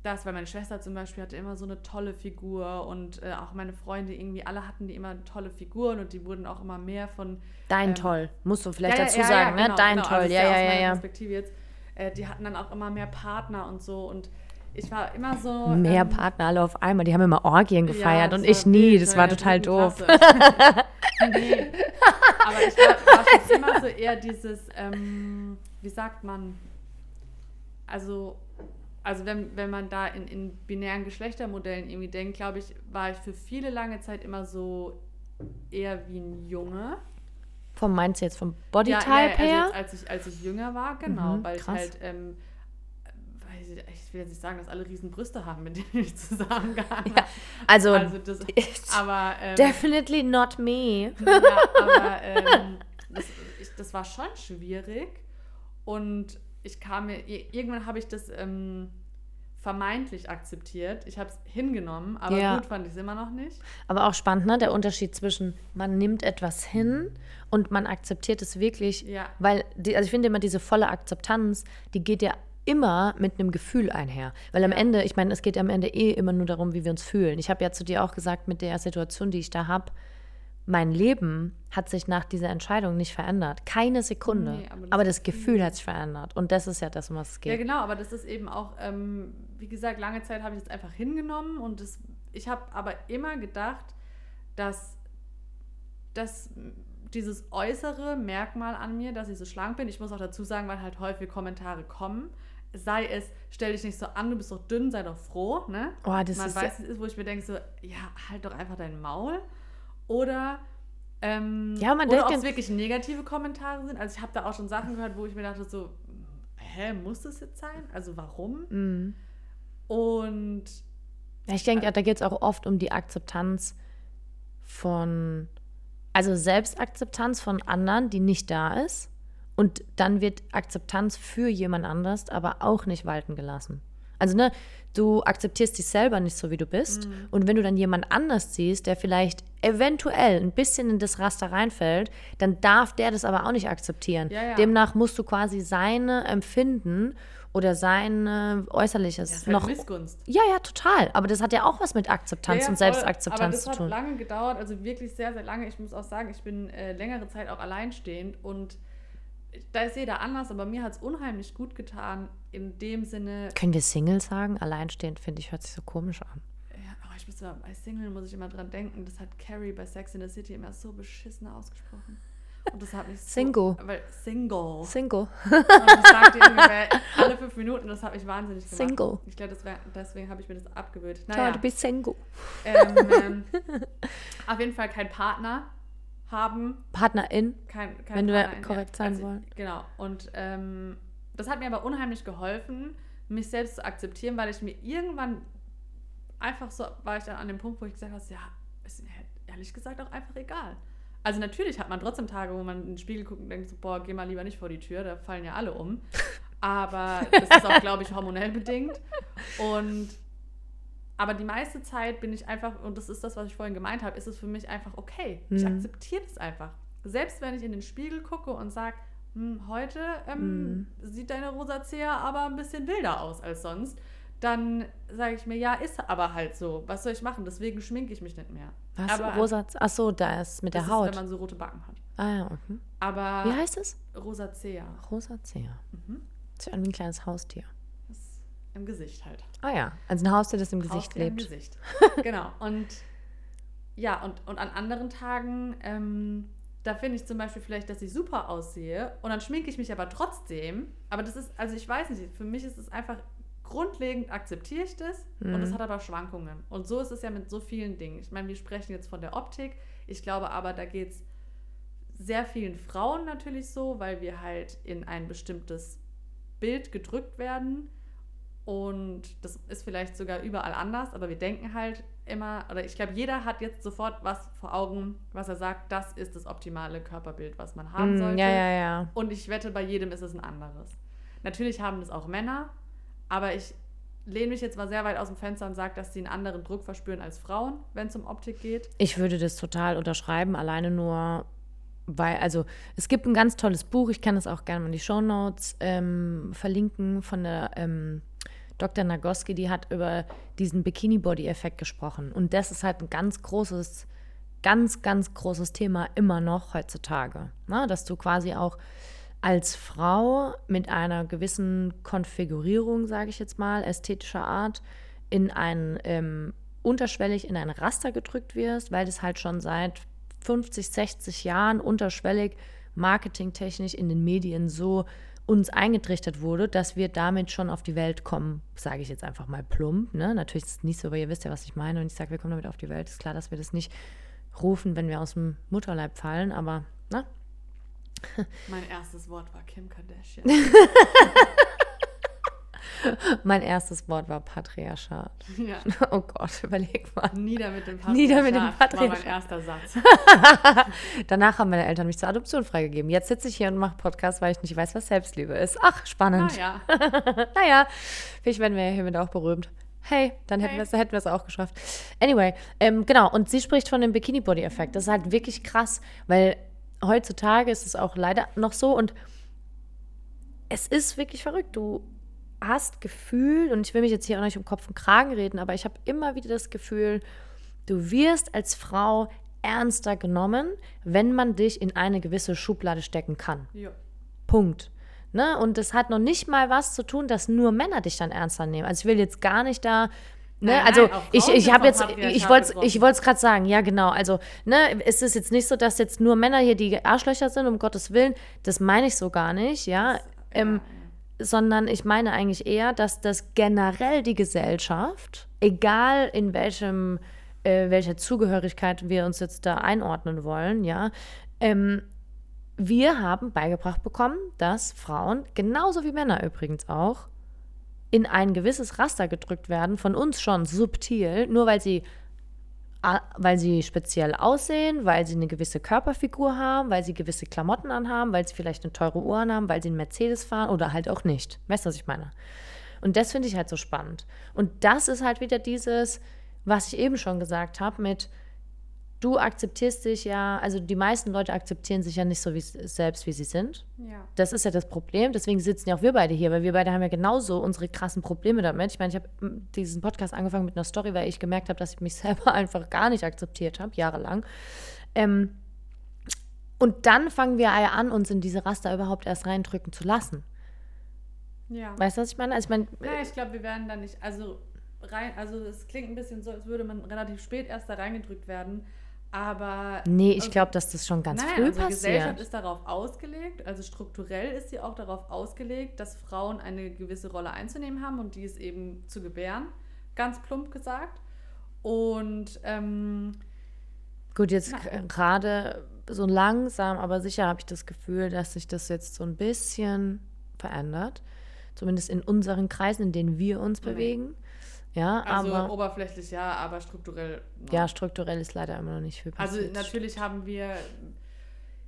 Das, weil meine Schwester zum Beispiel hatte immer so eine tolle Figur und äh, auch meine Freunde irgendwie, alle hatten die immer tolle Figuren und die wurden auch immer mehr von Dein Ähm, Toll, musst du vielleicht ja, dazu ja, sagen, ja, ne? genau, Dein genau. Toll, Also ja, ja, ja. Perspektive jetzt. Äh, die hatten dann auch immer mehr Partner und so und ich war immer so. Mehr ähm, Partner alle auf einmal, die haben immer Orgien gefeiert das und ich nie, das ja, war total doof. Nee. Aber ich war, war schon immer so eher dieses, ähm, wie sagt man, also, also wenn, wenn man da in, in binären Geschlechtermodellen irgendwie denkt, glaube ich, war ich für viele lange Zeit immer so eher wie ein Junge. Vom meinst du jetzt vom Ja, Bodytype ja, also her? jetzt, als, ich, als ich jünger war, genau, Mhm, weil krass. ich halt, ähm, ich, will jetzt nicht sagen, dass alle riesen Brüste haben, mit denen ich zusammengehangen habe. Also, Also das, aber ähm, definitely not me. ja, aber ähm, das, ich, das war schon schwierig und ich kam mir, irgendwann habe ich das ähm, vermeintlich akzeptiert. Ich habe es hingenommen, aber Ja. gut fand ich es immer noch nicht. Aber auch spannend, ne? Der Unterschied zwischen man nimmt etwas hin und man akzeptiert es wirklich. Ja. Weil, die, also ich finde immer, diese volle Akzeptanz, die geht ja immer mit einem Gefühl einher. Weil am. Ende, ich meine, es geht am Ende eh immer nur darum, wie wir uns fühlen. Ich habe ja zu dir auch gesagt, mit der Situation, die ich da habe, mein Leben hat sich nach dieser Entscheidung nicht verändert. Keine Sekunde. Nee, aber das aber das Gefühl- Gefühl hat sich verändert. Und das ist ja das, um was es geht. Ja, genau, aber das ist eben auch, ähm, wie gesagt, lange Zeit habe ich es einfach hingenommen und das, ich habe aber immer gedacht, dass, dass dieses äußere Merkmal an mir, dass ich so schlank bin, ich muss auch dazu sagen, weil halt häufig Kommentare kommen, sei es, stell dich nicht so an, du bist doch dünn, sei doch froh, ne? Oh, das Man ist weiß, es ist, wo ich mir denke, so, ja, halt doch einfach dein Maul. Oder, ähm, Ja, man oder denkt ob es wirklich negative Kommentare sind. Also ich habe da auch schon Sachen gehört, wo ich mir dachte, so, hä, muss das jetzt sein? Also warum? Mhm. Und Ich denke, da geht es auch oft um die Akzeptanz von, also Selbstakzeptanz von anderen, die nicht da ist. Und dann wird Akzeptanz für jemand anders aber auch nicht walten gelassen. Also, ne, du akzeptierst dich selber nicht so, wie du bist. Und wenn du dann jemand anders siehst, der vielleicht eventuell ein bisschen in das Raster reinfällt, dann darf der das aber auch nicht akzeptieren. Ja, ja. Demnach musst du quasi seine Empfinden oder sein Äußerliches das ist halt noch. Missgunst. Ja, ja, total. Aber das hat ja auch was mit Akzeptanz Ja, ja, und voll. Aber Selbstakzeptanz das zu hat tun. lange gedauert, also wirklich sehr, sehr lange. Ich muss auch sagen, ich bin äh, längere Zeit auch alleinstehend und da ist jeder anders, aber mir hat es unheimlich gut getan, in dem Sinne, Können wir Single sagen? Alleinstehend, finde ich, hört sich so komisch an. ja, oh, ich muss immer, bei Single muss ich immer dran denken, das hat Carrie bei Sex in the City immer so beschissen ausgesprochen. Und das hat mich so, Single. Weil, Single. Single. Und das sagt irgendwie alle fünf Minuten, das hat mich wahnsinnig gemacht. Single. Ich glaube, deswegen, habe ich mir das abgewöhnt. Naja. du bist Single. ähm, ähm, auf jeden Fall kein Partner haben, Partnerin. kein, kein Wenn wir Partner in- korrekt sein also, wollen. Genau. Und ähm, das hat mir aber unheimlich geholfen, mich selbst zu akzeptieren, weil ich mir irgendwann einfach so, war ich dann an dem Punkt, wo ich gesagt habe, ja, ist mir halt ehrlich gesagt auch einfach egal. Also natürlich hat man trotzdem Tage, wo man in den Spiegel guckt und denkt so, boah, geh mal lieber nicht vor die Tür, da fallen ja alle um. Aber das ist auch, glaube ich, hormonell bedingt. Und aber die meiste Zeit bin ich einfach, und das ist das, was ich vorhin gemeint habe, ist es für mich einfach okay. Ich Mhm. akzeptiere das einfach. Selbst wenn ich in den Spiegel gucke und sage, hm, heute ähm, sieht deine Rosacea aber ein bisschen wilder aus als sonst, dann sage ich mir, ja, ist aber halt so. Was soll ich machen? Deswegen schminke ich mich nicht mehr. Was? aber Rosa. Ach so, da ist mit das der ist, Haut. wenn man so rote Backen hat. ah ja. Mhm. Aber Wie heißt es? Rosacea Rosacea. Mhm. Das ist ja wie ein kleines Haustier. Im Gesicht halt. Ah ja. Also ein Haustier, das im Gesicht Haustier im lebt. Gesicht. genau. Und ja, und, und an anderen Tagen, ähm, da finde ich zum Beispiel vielleicht, dass ich super aussehe und dann schminke ich mich aber trotzdem. Aber das ist, also ich weiß nicht, für mich ist es einfach grundlegend akzeptiere ich das und es hat aber Schwankungen. Und so ist es ja mit so vielen Dingen. Ich meine, wir sprechen jetzt von der Optik. Ich glaube aber, da geht es sehr vielen Frauen natürlich so, weil wir halt in ein bestimmtes Bild gedrückt werden. Und das ist vielleicht sogar überall anders, aber wir denken halt immer, oder ich glaube, jeder hat jetzt sofort was vor Augen, was er sagt, das ist das optimale Körperbild, was man haben Mm, sollte. ja, ja, ja. Und ich wette, bei jedem ist es ein anderes. Natürlich haben das auch Männer, aber ich lehne mich jetzt mal sehr weit aus dem Fenster und sage, dass sie einen anderen Druck verspüren als Frauen, wenn es um Optik geht. Ich würde das total unterschreiben, alleine nur, weil, also es gibt ein ganz tolles Buch, ich kann es auch gerne mal in die Shownotes ähm, verlinken, von der ähm, Dr. Nagoski, die hat über diesen Bikini-Body-Effekt gesprochen. Und das ist halt ein ganz großes, ganz, ganz großes Thema immer noch heutzutage. Na, dass du quasi auch als Frau mit einer gewissen Konfigurierung, sage ich jetzt mal, ästhetischer Art, in ein ähm, unterschwellig in ein Raster gedrückt wirst, weil das halt schon seit 50, 60 Jahren unterschwellig marketingtechnisch in den Medien so uns eingetrichtert wurde, dass wir damit schon auf die Welt kommen, sage ich jetzt einfach mal plump. Ne? Natürlich ist es nicht so, aber ihr wisst ja, was ich meine. Und ich sage, wir kommen damit auf die Welt. Ist klar, dass wir das nicht rufen, wenn wir aus dem Mutterleib fallen, aber ne? Mein erstes Wort war Kim Kardashian. mein erstes Wort war Patriarchat. ja. Oh Gott, überleg mal. Nieder mit dem Nieder mit dem War mein Patriarchat. erster Satz. Danach haben meine Eltern mich zur Adoption freigegeben. Jetzt sitze ich hier und mache Podcast, weil ich nicht weiß, was Selbstliebe ist. Ach, spannend. Naja. naja, vielleicht werden wir ja hiermit auch berühmt. Hey, dann hätten Hey. wir es hätten wir es auch geschafft. Anyway, ähm, genau, und sie spricht von dem Bikini-Body-Effekt. Das ist halt wirklich krass, weil heutzutage ist es auch leider noch so und es ist wirklich verrückt. Du hast Gefühl, und ich will mich jetzt hier auch nicht um Kopf und Kragen reden, aber ich habe immer wieder das Gefühl, du wirst als Frau ernster genommen, wenn man dich in eine gewisse Schublade stecken kann. Jo. Punkt. Ne? Und das hat noch nicht mal was zu tun, dass nur Männer dich dann ernster nehmen. Also ich will jetzt gar nicht da. Ne? Nein, also nein, ich, ich habe jetzt, ich wollte ich wollte es gerade sagen, ja genau. Also ne, es ist jetzt nicht so, dass jetzt nur Männer hier die Arschlöcher sind, um Gottes Willen. Das meine ich so gar nicht, ja. Ähm, sondern ich meine eigentlich eher, dass das generell die Gesellschaft, egal in welchem, äh, welcher Zugehörigkeit wir uns jetzt da einordnen wollen, ja, ähm, wir haben beigebracht bekommen, dass Frauen, genauso wie Männer übrigens auch, in ein gewisses Raster gedrückt werden, von uns schon subtil, nur weil sie weil sie speziell aussehen, weil sie eine gewisse Körperfigur haben, weil sie gewisse Klamotten anhaben, weil sie vielleicht eine teure Uhr haben, weil sie einen Mercedes fahren oder halt auch nicht. Weißt du, was ich meine? Und das finde ich halt so spannend. Und das ist halt wieder dieses, was ich eben schon gesagt habe, mit du akzeptierst dich ja, also die meisten Leute akzeptieren sich ja nicht so wie, selbst, wie sie sind. Ja. Das ist ja das Problem. Deswegen sitzen ja auch wir beide hier, weil wir beide haben ja genauso unsere krassen Probleme damit. Ich meine, ich habe diesen Podcast angefangen mit einer Story, weil ich gemerkt habe, dass ich mich selber einfach gar nicht akzeptiert habe, jahrelang. Ähm, und dann fangen wir ja an, uns in diese Raster überhaupt erst reindrücken zu lassen. Ja. Weißt du, was ich meine? Also ich meine, naja, ich glaube, wir werden da nicht, also rein, also es klingt ein bisschen so, als würde man relativ spät erst da reingedrückt werden. Aber. Nee, ich glaube, dass das schon ganz nein, früh unsere passiert. Gesellschaft ist darauf ausgelegt, also strukturell ist sie auch darauf ausgelegt, dass Frauen eine gewisse Rolle einzunehmen haben und die ist eben zu gebären, ganz plump gesagt. Und. Ähm, Gut, jetzt gerade so langsam, aber sicher habe ich das Gefühl, dass sich das jetzt so ein bisschen verändert. Zumindest in unseren Kreisen, in denen wir uns okay. bewegen. Ja, also aber, oberflächlich ja, aber strukturell. No. Ja, strukturell ist leider immer noch nicht viel also passiert. Also natürlich haben wir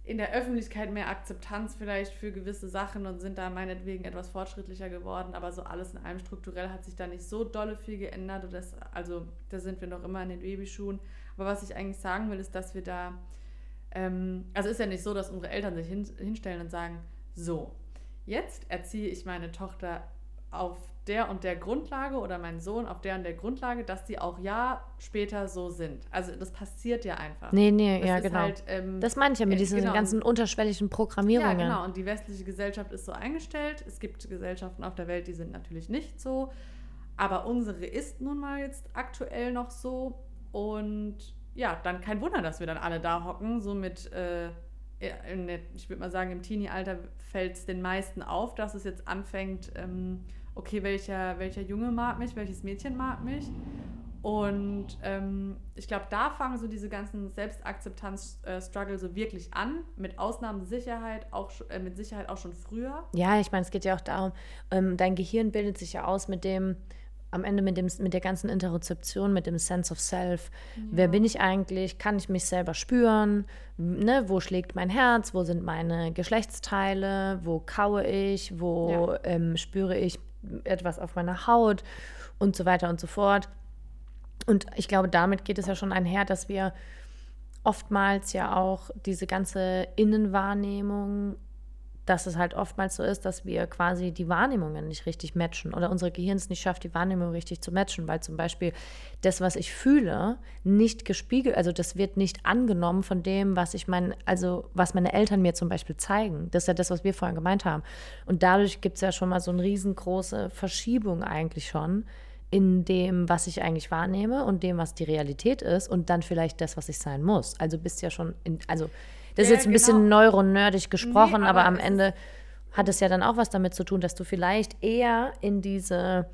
in der Öffentlichkeit mehr Akzeptanz vielleicht für gewisse Sachen und sind da meinetwegen etwas fortschrittlicher geworden, aber so alles in allem strukturell hat sich da nicht so dolle viel geändert. Und das, also da sind wir noch immer in den Babyschuhen. Aber was ich eigentlich sagen will, ist, dass wir da, ähm, also ist ja nicht so, dass unsere Eltern sich hin, hinstellen und sagen, so, jetzt erziehe ich meine Tochter auf der und der Grundlage oder mein Sohn auf der und der Grundlage, dass die auch ja später so sind. Also das passiert ja einfach. Nee, nee, das ja, genau. Halt, ähm, das meine ich ja mit äh, diesen genau. ganzen unterschwelligen Programmierungen. Ja, genau. Und die westliche Gesellschaft ist so eingestellt. Es gibt Gesellschaften auf der Welt, die sind natürlich nicht so. Aber unsere ist nun mal jetzt aktuell noch so. Und ja, dann kein Wunder, dass wir dann alle da hocken, so mit... Äh, ich würde mal sagen, im Teenie-Alter fällt es den meisten auf, dass es jetzt anfängt, ähm, okay, welcher, welcher Junge mag mich, welches Mädchen mag mich. Und ähm, ich glaube, da fangen so diese ganzen Selbstakzeptanz-Struggle äh, so wirklich an, mit Ausnahmen Sicherheit, auch, äh, mit Sicherheit auch schon früher. Ja, ich meine, es geht ja auch darum, ähm, dein Gehirn bildet sich ja aus mit dem, am Ende mit, dem, mit der ganzen Interozeption, mit dem Sense of Self. Ja. Wer bin ich eigentlich? Kann ich mich selber spüren? Ne? Wo schlägt mein Herz? Wo sind meine Geschlechtsteile? Wo kaue ich? Wo ja. ähm, spüre ich etwas auf meiner Haut? Und so weiter und so fort. Und ich glaube, damit geht es ja schon einher, dass wir oftmals ja auch diese ganze Innenwahrnehmung dass es halt oftmals so ist, dass wir quasi die Wahrnehmungen nicht richtig matchen oder unser Gehirn es nicht schafft, die Wahrnehmung richtig zu matchen, weil zum Beispiel das, was ich fühle, nicht gespiegelt, also das wird nicht angenommen von dem, was ich mein, also was meine Eltern mir zum Beispiel zeigen. Das ist ja das, was wir vorhin gemeint haben. Und dadurch gibt es ja schon mal so eine riesengroße Verschiebung eigentlich schon in dem, was ich eigentlich wahrnehme und dem, was die Realität ist und dann vielleicht das, was ich sein muss. Also bist ja schon in, also das ist jetzt ein genau. bisschen neuronerdig gesprochen, nee, aber, aber am Ende hat es ja dann auch was damit zu tun, dass du vielleicht eher in diese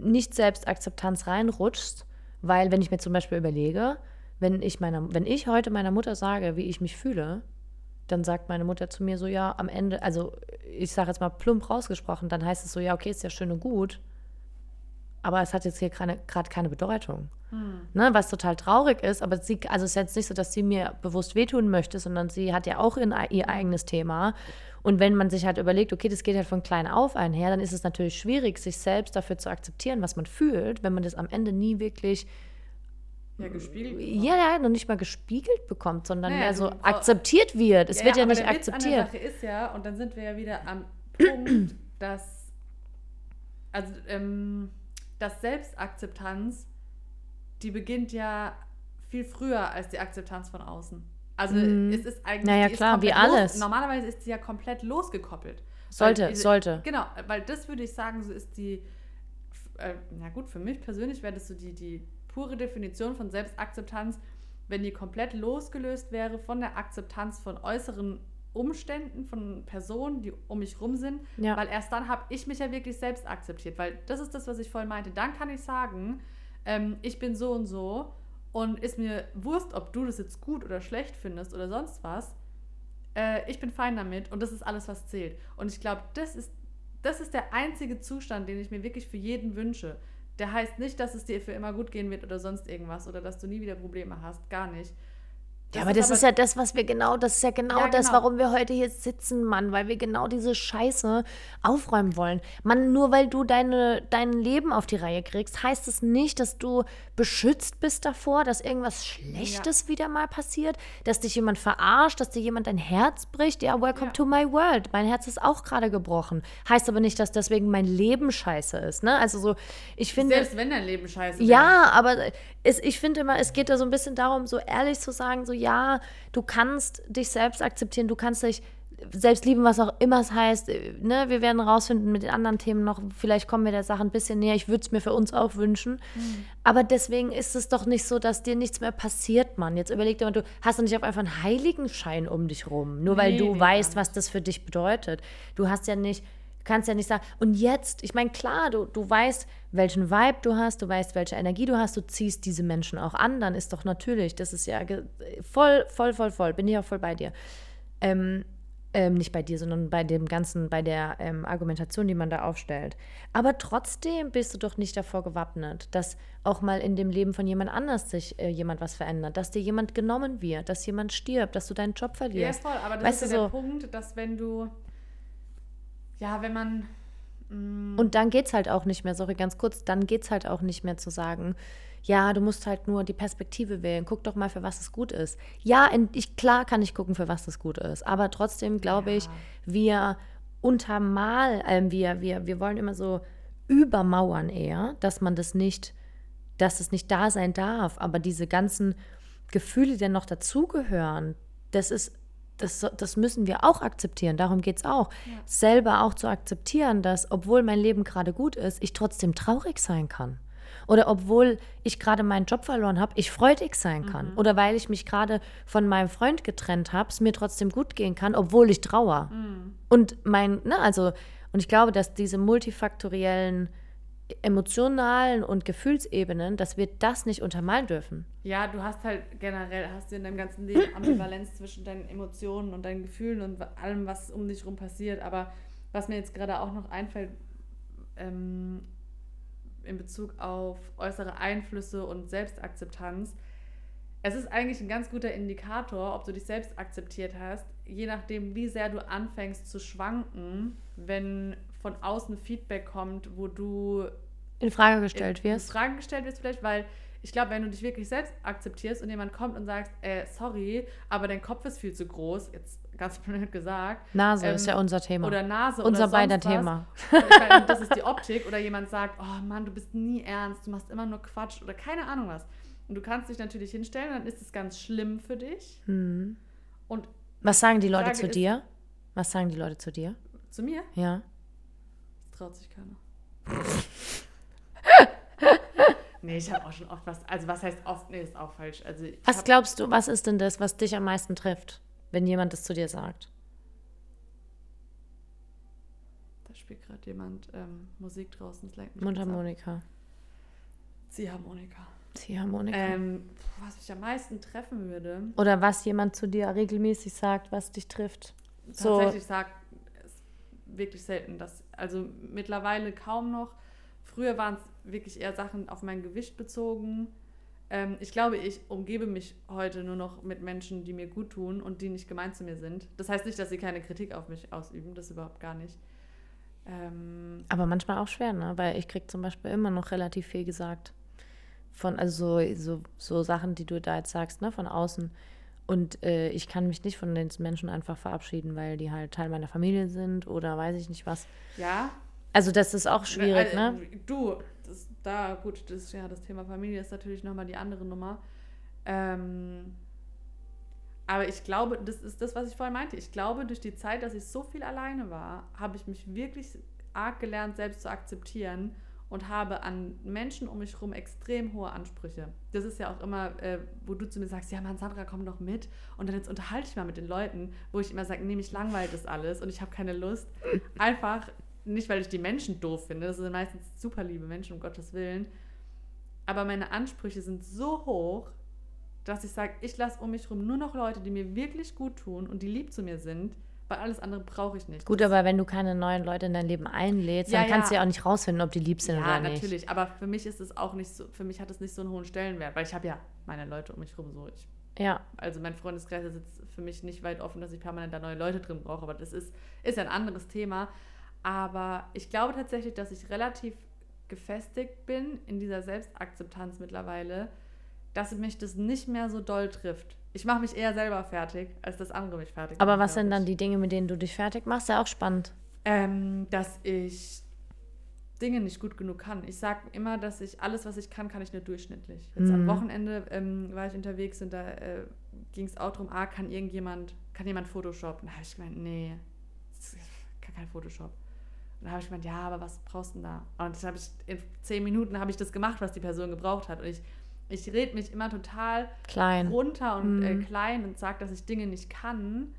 Nicht-Selbstakzeptanz reinrutschst, weil wenn ich mir zum Beispiel überlege, wenn ich, meiner, wenn ich heute meiner Mutter sage, wie ich mich fühle, dann sagt meine Mutter zu mir so, ja, am Ende, also ich sage jetzt mal plump rausgesprochen, dann heißt es so, ja, okay, ist ja schön und gut, aber es hat jetzt hier gerade keine Bedeutung. Hm. Ne, was total traurig ist, aber sie, also es ist jetzt nicht so, dass sie mir bewusst wehtun möchte, sondern sie hat ja auch in, ihr eigenes Thema. Und wenn man sich halt überlegt, okay, das geht halt von klein auf einher, dann ist es natürlich schwierig, sich selbst dafür zu akzeptieren, was man fühlt, wenn man das am Ende nie wirklich ja, gespiegelt bekommt. Ja, ja, noch nicht mal gespiegelt bekommt, sondern naja, mehr so akzeptiert wird. Es ja, wird ja, ja nicht der akzeptiert. Witz an der Sache ist ja, und dann sind wir ja wieder am Punkt, dass also ähm, dass Selbstakzeptanz die beginnt ja viel früher als die Akzeptanz von außen. Also mm. es ist eigentlich. Naja, klar, wie alles. Los, normalerweise ist sie ja komplett losgekoppelt. Sollte, diese, sollte. Genau, weil das würde ich sagen, so ist die. Äh, na gut, für mich persönlich wäre das so die, die pure Definition von Selbstakzeptanz, wenn die komplett losgelöst wäre von der Akzeptanz von äußeren Umständen, von Personen, die um mich rum sind, ja. weil erst dann habe ich mich ja wirklich selbst akzeptiert, weil das ist das, was ich vorhin meinte. Dann kann ich sagen, ähm, ich bin so und so und ist mir Wurst, ob du das jetzt gut oder schlecht findest oder sonst was. Äh, ich bin fein damit und das ist alles, was zählt. Und ich glaube, das ist das ist der einzige Zustand, den ich mir wirklich für jeden wünsche. Der heißt nicht, dass es dir für immer gut gehen wird oder sonst irgendwas oder dass du nie wieder Probleme hast. Gar nicht. Ja, aber das ist ja das, was wir genau, das ist ja genau Ja, das, genau. warum wir heute hier sitzen, Mann, weil wir genau diese Scheiße aufräumen wollen. Mann, nur weil du deine, dein Leben auf die Reihe kriegst, heißt es nicht, dass du beschützt bist davor, dass irgendwas Schlechtes wieder mal passiert, dass dich jemand verarscht, dass dir jemand dein Herz bricht. Ja, welcome Ja. to my world. Mein Herz ist auch gerade gebrochen. Heißt aber nicht, dass deswegen mein Leben scheiße ist, ne? Also so, ich finde. Selbst wenn dein Leben scheiße wäre. Ja, aber es, ich finde immer, es geht da so ein bisschen darum, so ehrlich zu sagen, so ja, du kannst dich selbst akzeptieren, du kannst dich selbst lieben, was auch immer es heißt. äh, Ne? Wir werden rausfinden mit den anderen Themen noch, vielleicht kommen wir der Sache ein bisschen näher. Ich würde es mir für uns auch wünschen. Aber deswegen ist es doch nicht so, dass dir nichts mehr passiert, Mann. Jetzt überleg dir mal, du hast doch nicht auf einfach einen Heiligenschein um dich rum, nur weil Nee, du nee, weißt, was das für dich bedeutet. Du hast ja nicht, du kannst ja nicht sagen, und jetzt, ich meine, klar, du, du weißt, welchen Vibe du hast, du weißt, welche Energie du hast, du ziehst diese Menschen auch an, dann ist doch natürlich, das ist ja voll, voll, voll, voll, bin ich auch voll bei dir. Ähm, ähm, nicht bei dir, sondern bei dem ganzen, bei der ähm, Argumentation, die man da aufstellt. Aber trotzdem bist du doch nicht davor gewappnet, dass auch mal in dem Leben von jemand anders sich äh, jemand was verändert, dass dir jemand genommen wird, dass jemand stirbt, dass du deinen Job Ja, verlierst. voll, aber das Weißt ist ja der so- Punkt, dass wenn du, ja, wenn man, Und dann geht es halt auch nicht mehr, sorry, ganz kurz, dann geht es halt auch nicht mehr zu sagen, ja, du musst halt nur die Perspektive wählen, guck doch mal, für was es gut ist. Ja, ich, klar kann ich gucken, für was es gut ist, aber trotzdem glaube ich, Ja. wir untermal, ähm, wir, wir, wir wollen immer so übermauern eher, dass man das nicht, dass es nicht da sein darf, aber diese ganzen Gefühle, die dann noch dazugehören, das ist das, das müssen wir auch akzeptieren. Darum geht es auch. Selber auch zu akzeptieren, dass, obwohl mein Leben gerade gut ist, ich trotzdem traurig sein kann. Oder obwohl ich gerade meinen Job verloren habe, ich freudig sein kann. Oder weil ich mich gerade von meinem Freund getrennt habe, es mir trotzdem gut gehen kann, obwohl ich trauer. Und mein, ne, also, und ich glaube, dass diese multifaktoriellen emotionalen und Gefühlsebenen, dass wir das nicht untermalen dürfen. ja, du hast halt generell, hast du in deinem ganzen Leben Ambivalenz zwischen deinen Emotionen und deinen Gefühlen und allem, was um dich rum passiert. Aber was mir jetzt gerade auch noch einfällt, ähm, in Bezug auf äußere Einflüsse und Selbstakzeptanz, es ist eigentlich ein ganz guter Indikator, ob du dich selbst akzeptiert hast, je nachdem, wie sehr du anfängst zu schwanken, wenn von außen Feedback kommt, wo du In Frage gestellt in wirst. Fragen gestellt wirst vielleicht, weil ich glaube, wenn du dich wirklich selbst akzeptierst und jemand kommt und sagt, äh, sorry, aber dein Kopf ist viel zu groß, jetzt ganz blöd gesagt. Nase ähm, ist ja unser Thema. Oder Nase Unser oder beider. Thema. Meine, das ist die Optik. Oder jemand sagt, oh Mann, du bist nie ernst, du machst immer nur Quatsch oder keine Ahnung was. Und du kannst dich natürlich hinstellen, dann ist es ganz schlimm für dich. Hm. Und Was sagen die Leute Frage zu ist- dir? Was sagen die Leute zu dir? zu mir, Ja. Das traut sich keiner. nee, ich habe auch schon oft was, also was heißt oft, nee, ist auch falsch. Also Was glaubst du, was ist denn das, was dich am meisten trifft, wenn jemand das zu dir sagt? Da spielt gerade jemand ähm, Musik draußen. Das lenkt mich kurz ab. Mundharmonika. Ziehharmonika. Ziehharmonika. Ähm, was mich am meisten treffen würde, Oder was jemand zu dir regelmäßig sagt, was dich trifft. So, tatsächlich sagt, ist wirklich selten. Dass, also mittlerweile kaum noch. Früher waren es wirklich eher Sachen auf mein Gewicht bezogen. Ähm, ich glaube, ich umgebe mich heute nur noch mit Menschen, die mir gut tun und die nicht gemein zu mir sind. Das heißt nicht, dass sie keine Kritik auf mich ausüben, das überhaupt gar nicht. Ähm, aber manchmal auch schwer, ne? Weil ich krieg zum Beispiel immer noch relativ viel gesagt. Von, also so, so, so Sachen, die du da jetzt sagst, ne, von außen. Und äh, ich kann mich nicht von den Menschen einfach verabschieden, weil die halt Teil meiner Familie sind oder weiß ich nicht was. ja, Also das ist auch schwierig, Äh, ne? Du, das, da, gut, das, ja, das Thema Familie ist natürlich nochmal die andere Nummer. Ähm, aber ich glaube, das ist das, was ich vorhin meinte. Ich glaube, durch die Zeit, dass ich so viel alleine war, habe ich mich wirklich arg gelernt, selbst zu akzeptieren und habe an Menschen um mich herum extrem hohe Ansprüche. Das ist ja auch immer, äh, wo du zu mir sagst, ja Mann, Sandra, komm doch mit. Und dann jetzt unterhalte ich mal mit den Leuten, wo ich immer sage, nee, mich langweilt das alles und ich habe keine Lust. Einfach, nicht weil ich die Menschen doof finde, das sind meistens super liebe Menschen, um Gottes Willen. Aber meine Ansprüche sind so hoch, dass ich sage, ich lasse um mich herum nur noch Leute, die mir wirklich gut tun und die lieb zu mir sind, Weil alles andere brauche ich nicht. Gut, aber wenn du keine neuen Leute in dein Leben einlädst, Ja, dann kannst ja. du ja auch nicht rausfinden, ob die lieb sind ja, oder nicht. natürlich. Aber für mich ist es auch nicht so, für mich hat es nicht so einen hohen Stellenwert, weil ich habe ja meine Leute um mich rum so. Ich, Ja, also mein Freundeskreis ist jetzt für mich nicht weit offen, dass ich permanent da neue Leute drin brauche, aber das ist, ist ja ein anderes Thema. Aber ich glaube tatsächlich, dass ich relativ gefestigt bin in dieser Selbstakzeptanz mittlerweile, dass mich das nicht mehr so doll trifft. Ich mache mich eher selber fertig, als dass andere mich fertig aber machen, was sind dann die Dinge, mit denen du dich fertig machst? Ja, auch spannend. Ähm, dass ich Dinge nicht gut genug kann. Ich sage immer, dass ich alles, was ich kann, kann ich nur durchschnittlich. Jetzt am Mhm. Wochenende ähm, war ich unterwegs und da äh, ging es auch darum, ah, kann irgendjemand, kann jemand Photoshop? Und da habe ich gemeint, nee, kann kein Photoshop. Und dann habe ich gemeint, ja, aber was brauchst du denn da? Und habe ich in zehn Minuten habe ich das gemacht, was die Person gebraucht hat. Und ich, ich rede mich immer total Klein. runter und äh, Mhm. klein und sage, dass ich Dinge nicht kann.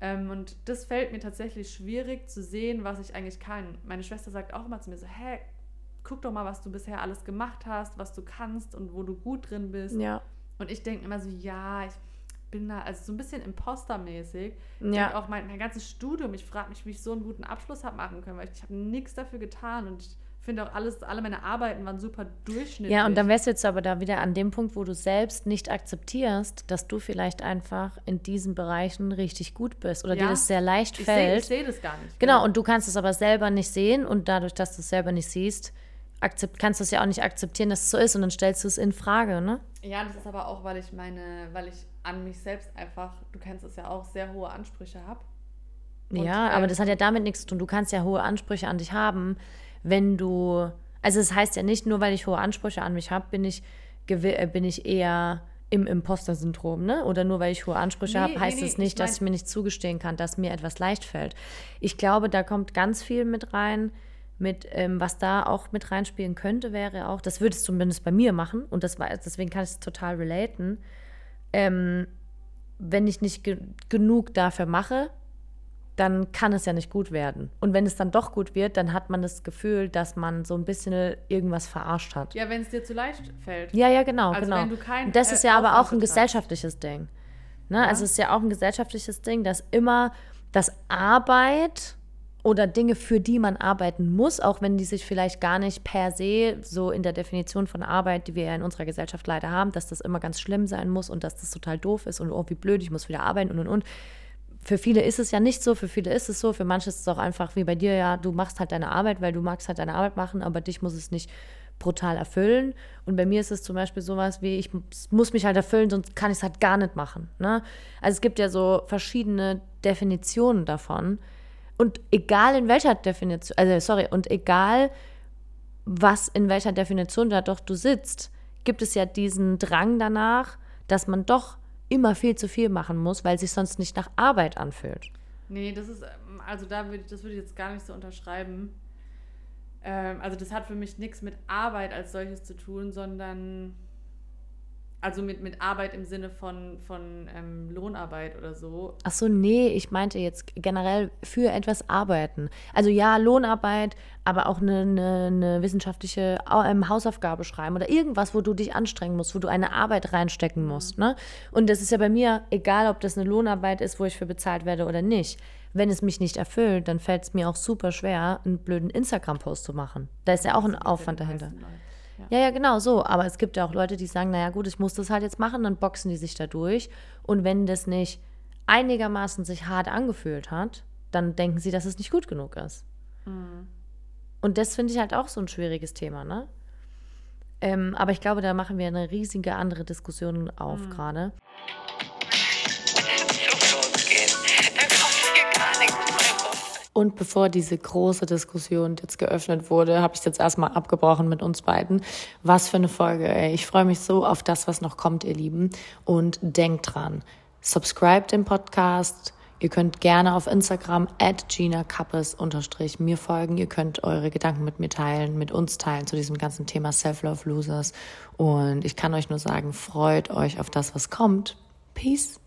Ähm, und das fällt mir tatsächlich schwierig zu sehen, was ich eigentlich kann. Meine Schwester sagt auch immer zu mir so, hä, guck doch mal, was du bisher alles gemacht hast, was du kannst und wo du gut drin bist. Ja. Und ich denke immer so, ja, ich bin da, also so ein bisschen impostermäßig. Ich Ja. auch mein, mein ganzes Studium, ich frage mich, wie ich so einen guten Abschluss habe machen können, weil ich, ich habe nichts dafür getan und ich finde auch alles, alle meine Arbeiten waren super durchschnittlich. Ja, und dann wärst du jetzt aber da wieder an dem Punkt, wo du selbst nicht akzeptierst, dass du vielleicht einfach in diesen Bereichen richtig gut bist oder dir Ja. das sehr leicht ich sehe fällt. ich seh das gar nicht. Genau, und du kannst es aber selber nicht sehen und dadurch, dass du es selber nicht siehst, akzept, kannst du es ja auch nicht akzeptieren, dass es so ist und dann stellst du es in Frage, ne? Ja, das ist aber auch, weil ich meine, weil ich an mich selbst einfach, du kennst es ja auch, sehr hohe Ansprüche habe. Und, ja, ähm, aber das hat ja damit nichts zu tun. Du kannst ja hohe Ansprüche an dich haben, wenn du. Also, es heißt ja nicht, nur weil ich hohe Ansprüche an mich habe, bin ich, äh, bin ich eher im Imposter-Syndrom, ne? Oder nur weil ich hohe Ansprüche Nee, habe, nee, heißt nee, es nicht, ich dass mein- ich mir nicht zugestehen kann, dass mir etwas leicht fällt. Ich glaube, da kommt ganz viel mit rein. Mit, ähm, was da auch mit reinspielen könnte, wäre auch, das würde es zumindest bei mir machen, und das war, deswegen kann ich es total relaten. Ähm, wenn ich nicht ge genug dafür mache, dann kann es ja nicht gut werden. Und wenn es dann doch gut wird, dann hat man das Gefühl, dass man so ein bisschen irgendwas verarscht hat. Ja, wenn es dir zu leicht fällt. Ja, ja, genau, Also genau. wenn du kein, das äh, ist ja aber auch Aufwand ein betreibst. gesellschaftliches Ding. Ne? Ja. Also es ist ja auch ein gesellschaftliches Ding, dass immer das Arbeit oder Dinge, für die man arbeiten muss, auch wenn die sich vielleicht gar nicht per se so in der Definition von Arbeit, die wir ja in unserer Gesellschaft leider haben, dass das immer ganz schlimm sein muss und dass das total doof ist und oh, wie blöd, ich muss wieder arbeiten und und und. Für viele ist es ja nicht so, für viele ist es so, für manche ist es auch einfach wie bei dir, ja, du machst halt deine Arbeit, weil du magst halt deine Arbeit machen, aber dich muss es nicht brutal erfüllen. Und bei mir ist es zum Beispiel sowas wie, ich muss mich halt erfüllen, sonst kann ich es halt gar nicht machen. Ne? Also es gibt ja so verschiedene Definitionen davon. Und egal in welcher Definition, also sorry, und egal was in welcher Definition da doch du sitzt, gibt es ja diesen Drang danach, dass man doch immer viel zu viel machen muss, weil sich sonst nicht nach Arbeit anfühlt. Nee, das ist, ähm, also da würde das würde ich jetzt gar nicht so unterschreiben. Ähm, also das hat für mich nichts mit Arbeit als solches zu tun, sondern also mit, mit Arbeit im Sinne von, von ähm, Lohnarbeit oder so. Ach so, nee, ich meinte jetzt generell für etwas arbeiten. Also ja, Lohnarbeit, aber auch eine, eine, eine wissenschaftliche ähm, Hausaufgabe schreiben oder irgendwas, wo du dich anstrengen musst, wo du eine Arbeit reinstecken musst. Ne? Und das ist ja bei mir, egal ob das eine Lohnarbeit ist, wo ich für bezahlt werde oder nicht. Wenn es mich nicht erfüllt, dann fällt es mir auch super schwer, einen blöden Instagram-Post zu machen. Da ist ja auch ein Aufwand dahinter. Leute. Ja. Ja, ja, genau so. Aber es gibt ja auch Leute, die sagen, naja gut, ich muss das halt jetzt machen, dann boxen die sich da durch. Und wenn das nicht einigermaßen sich hart angefühlt hat, dann denken sie, dass es nicht gut genug ist. Mhm. Und das finde ich halt auch so ein schwieriges Thema, ne? Ähm, aber ich glaube, da machen wir eine riesige andere Diskussion auf Mhm. gerade. Und bevor diese große Diskussion jetzt geöffnet wurde, habe ich jetzt erstmal abgebrochen mit uns beiden. Was für eine Folge, ey. Ich freue mich so auf das, was noch kommt, ihr Lieben. Und denkt dran, subscribe den Podcast. Ihr könnt gerne auf Instagram at Gina Kappes unterstrich mir folgen. Ihr könnt eure Gedanken mit mir teilen, mit uns teilen zu diesem ganzen Thema Self-Love Losers. Und ich kann euch nur sagen, freut euch auf das, was kommt. Peace.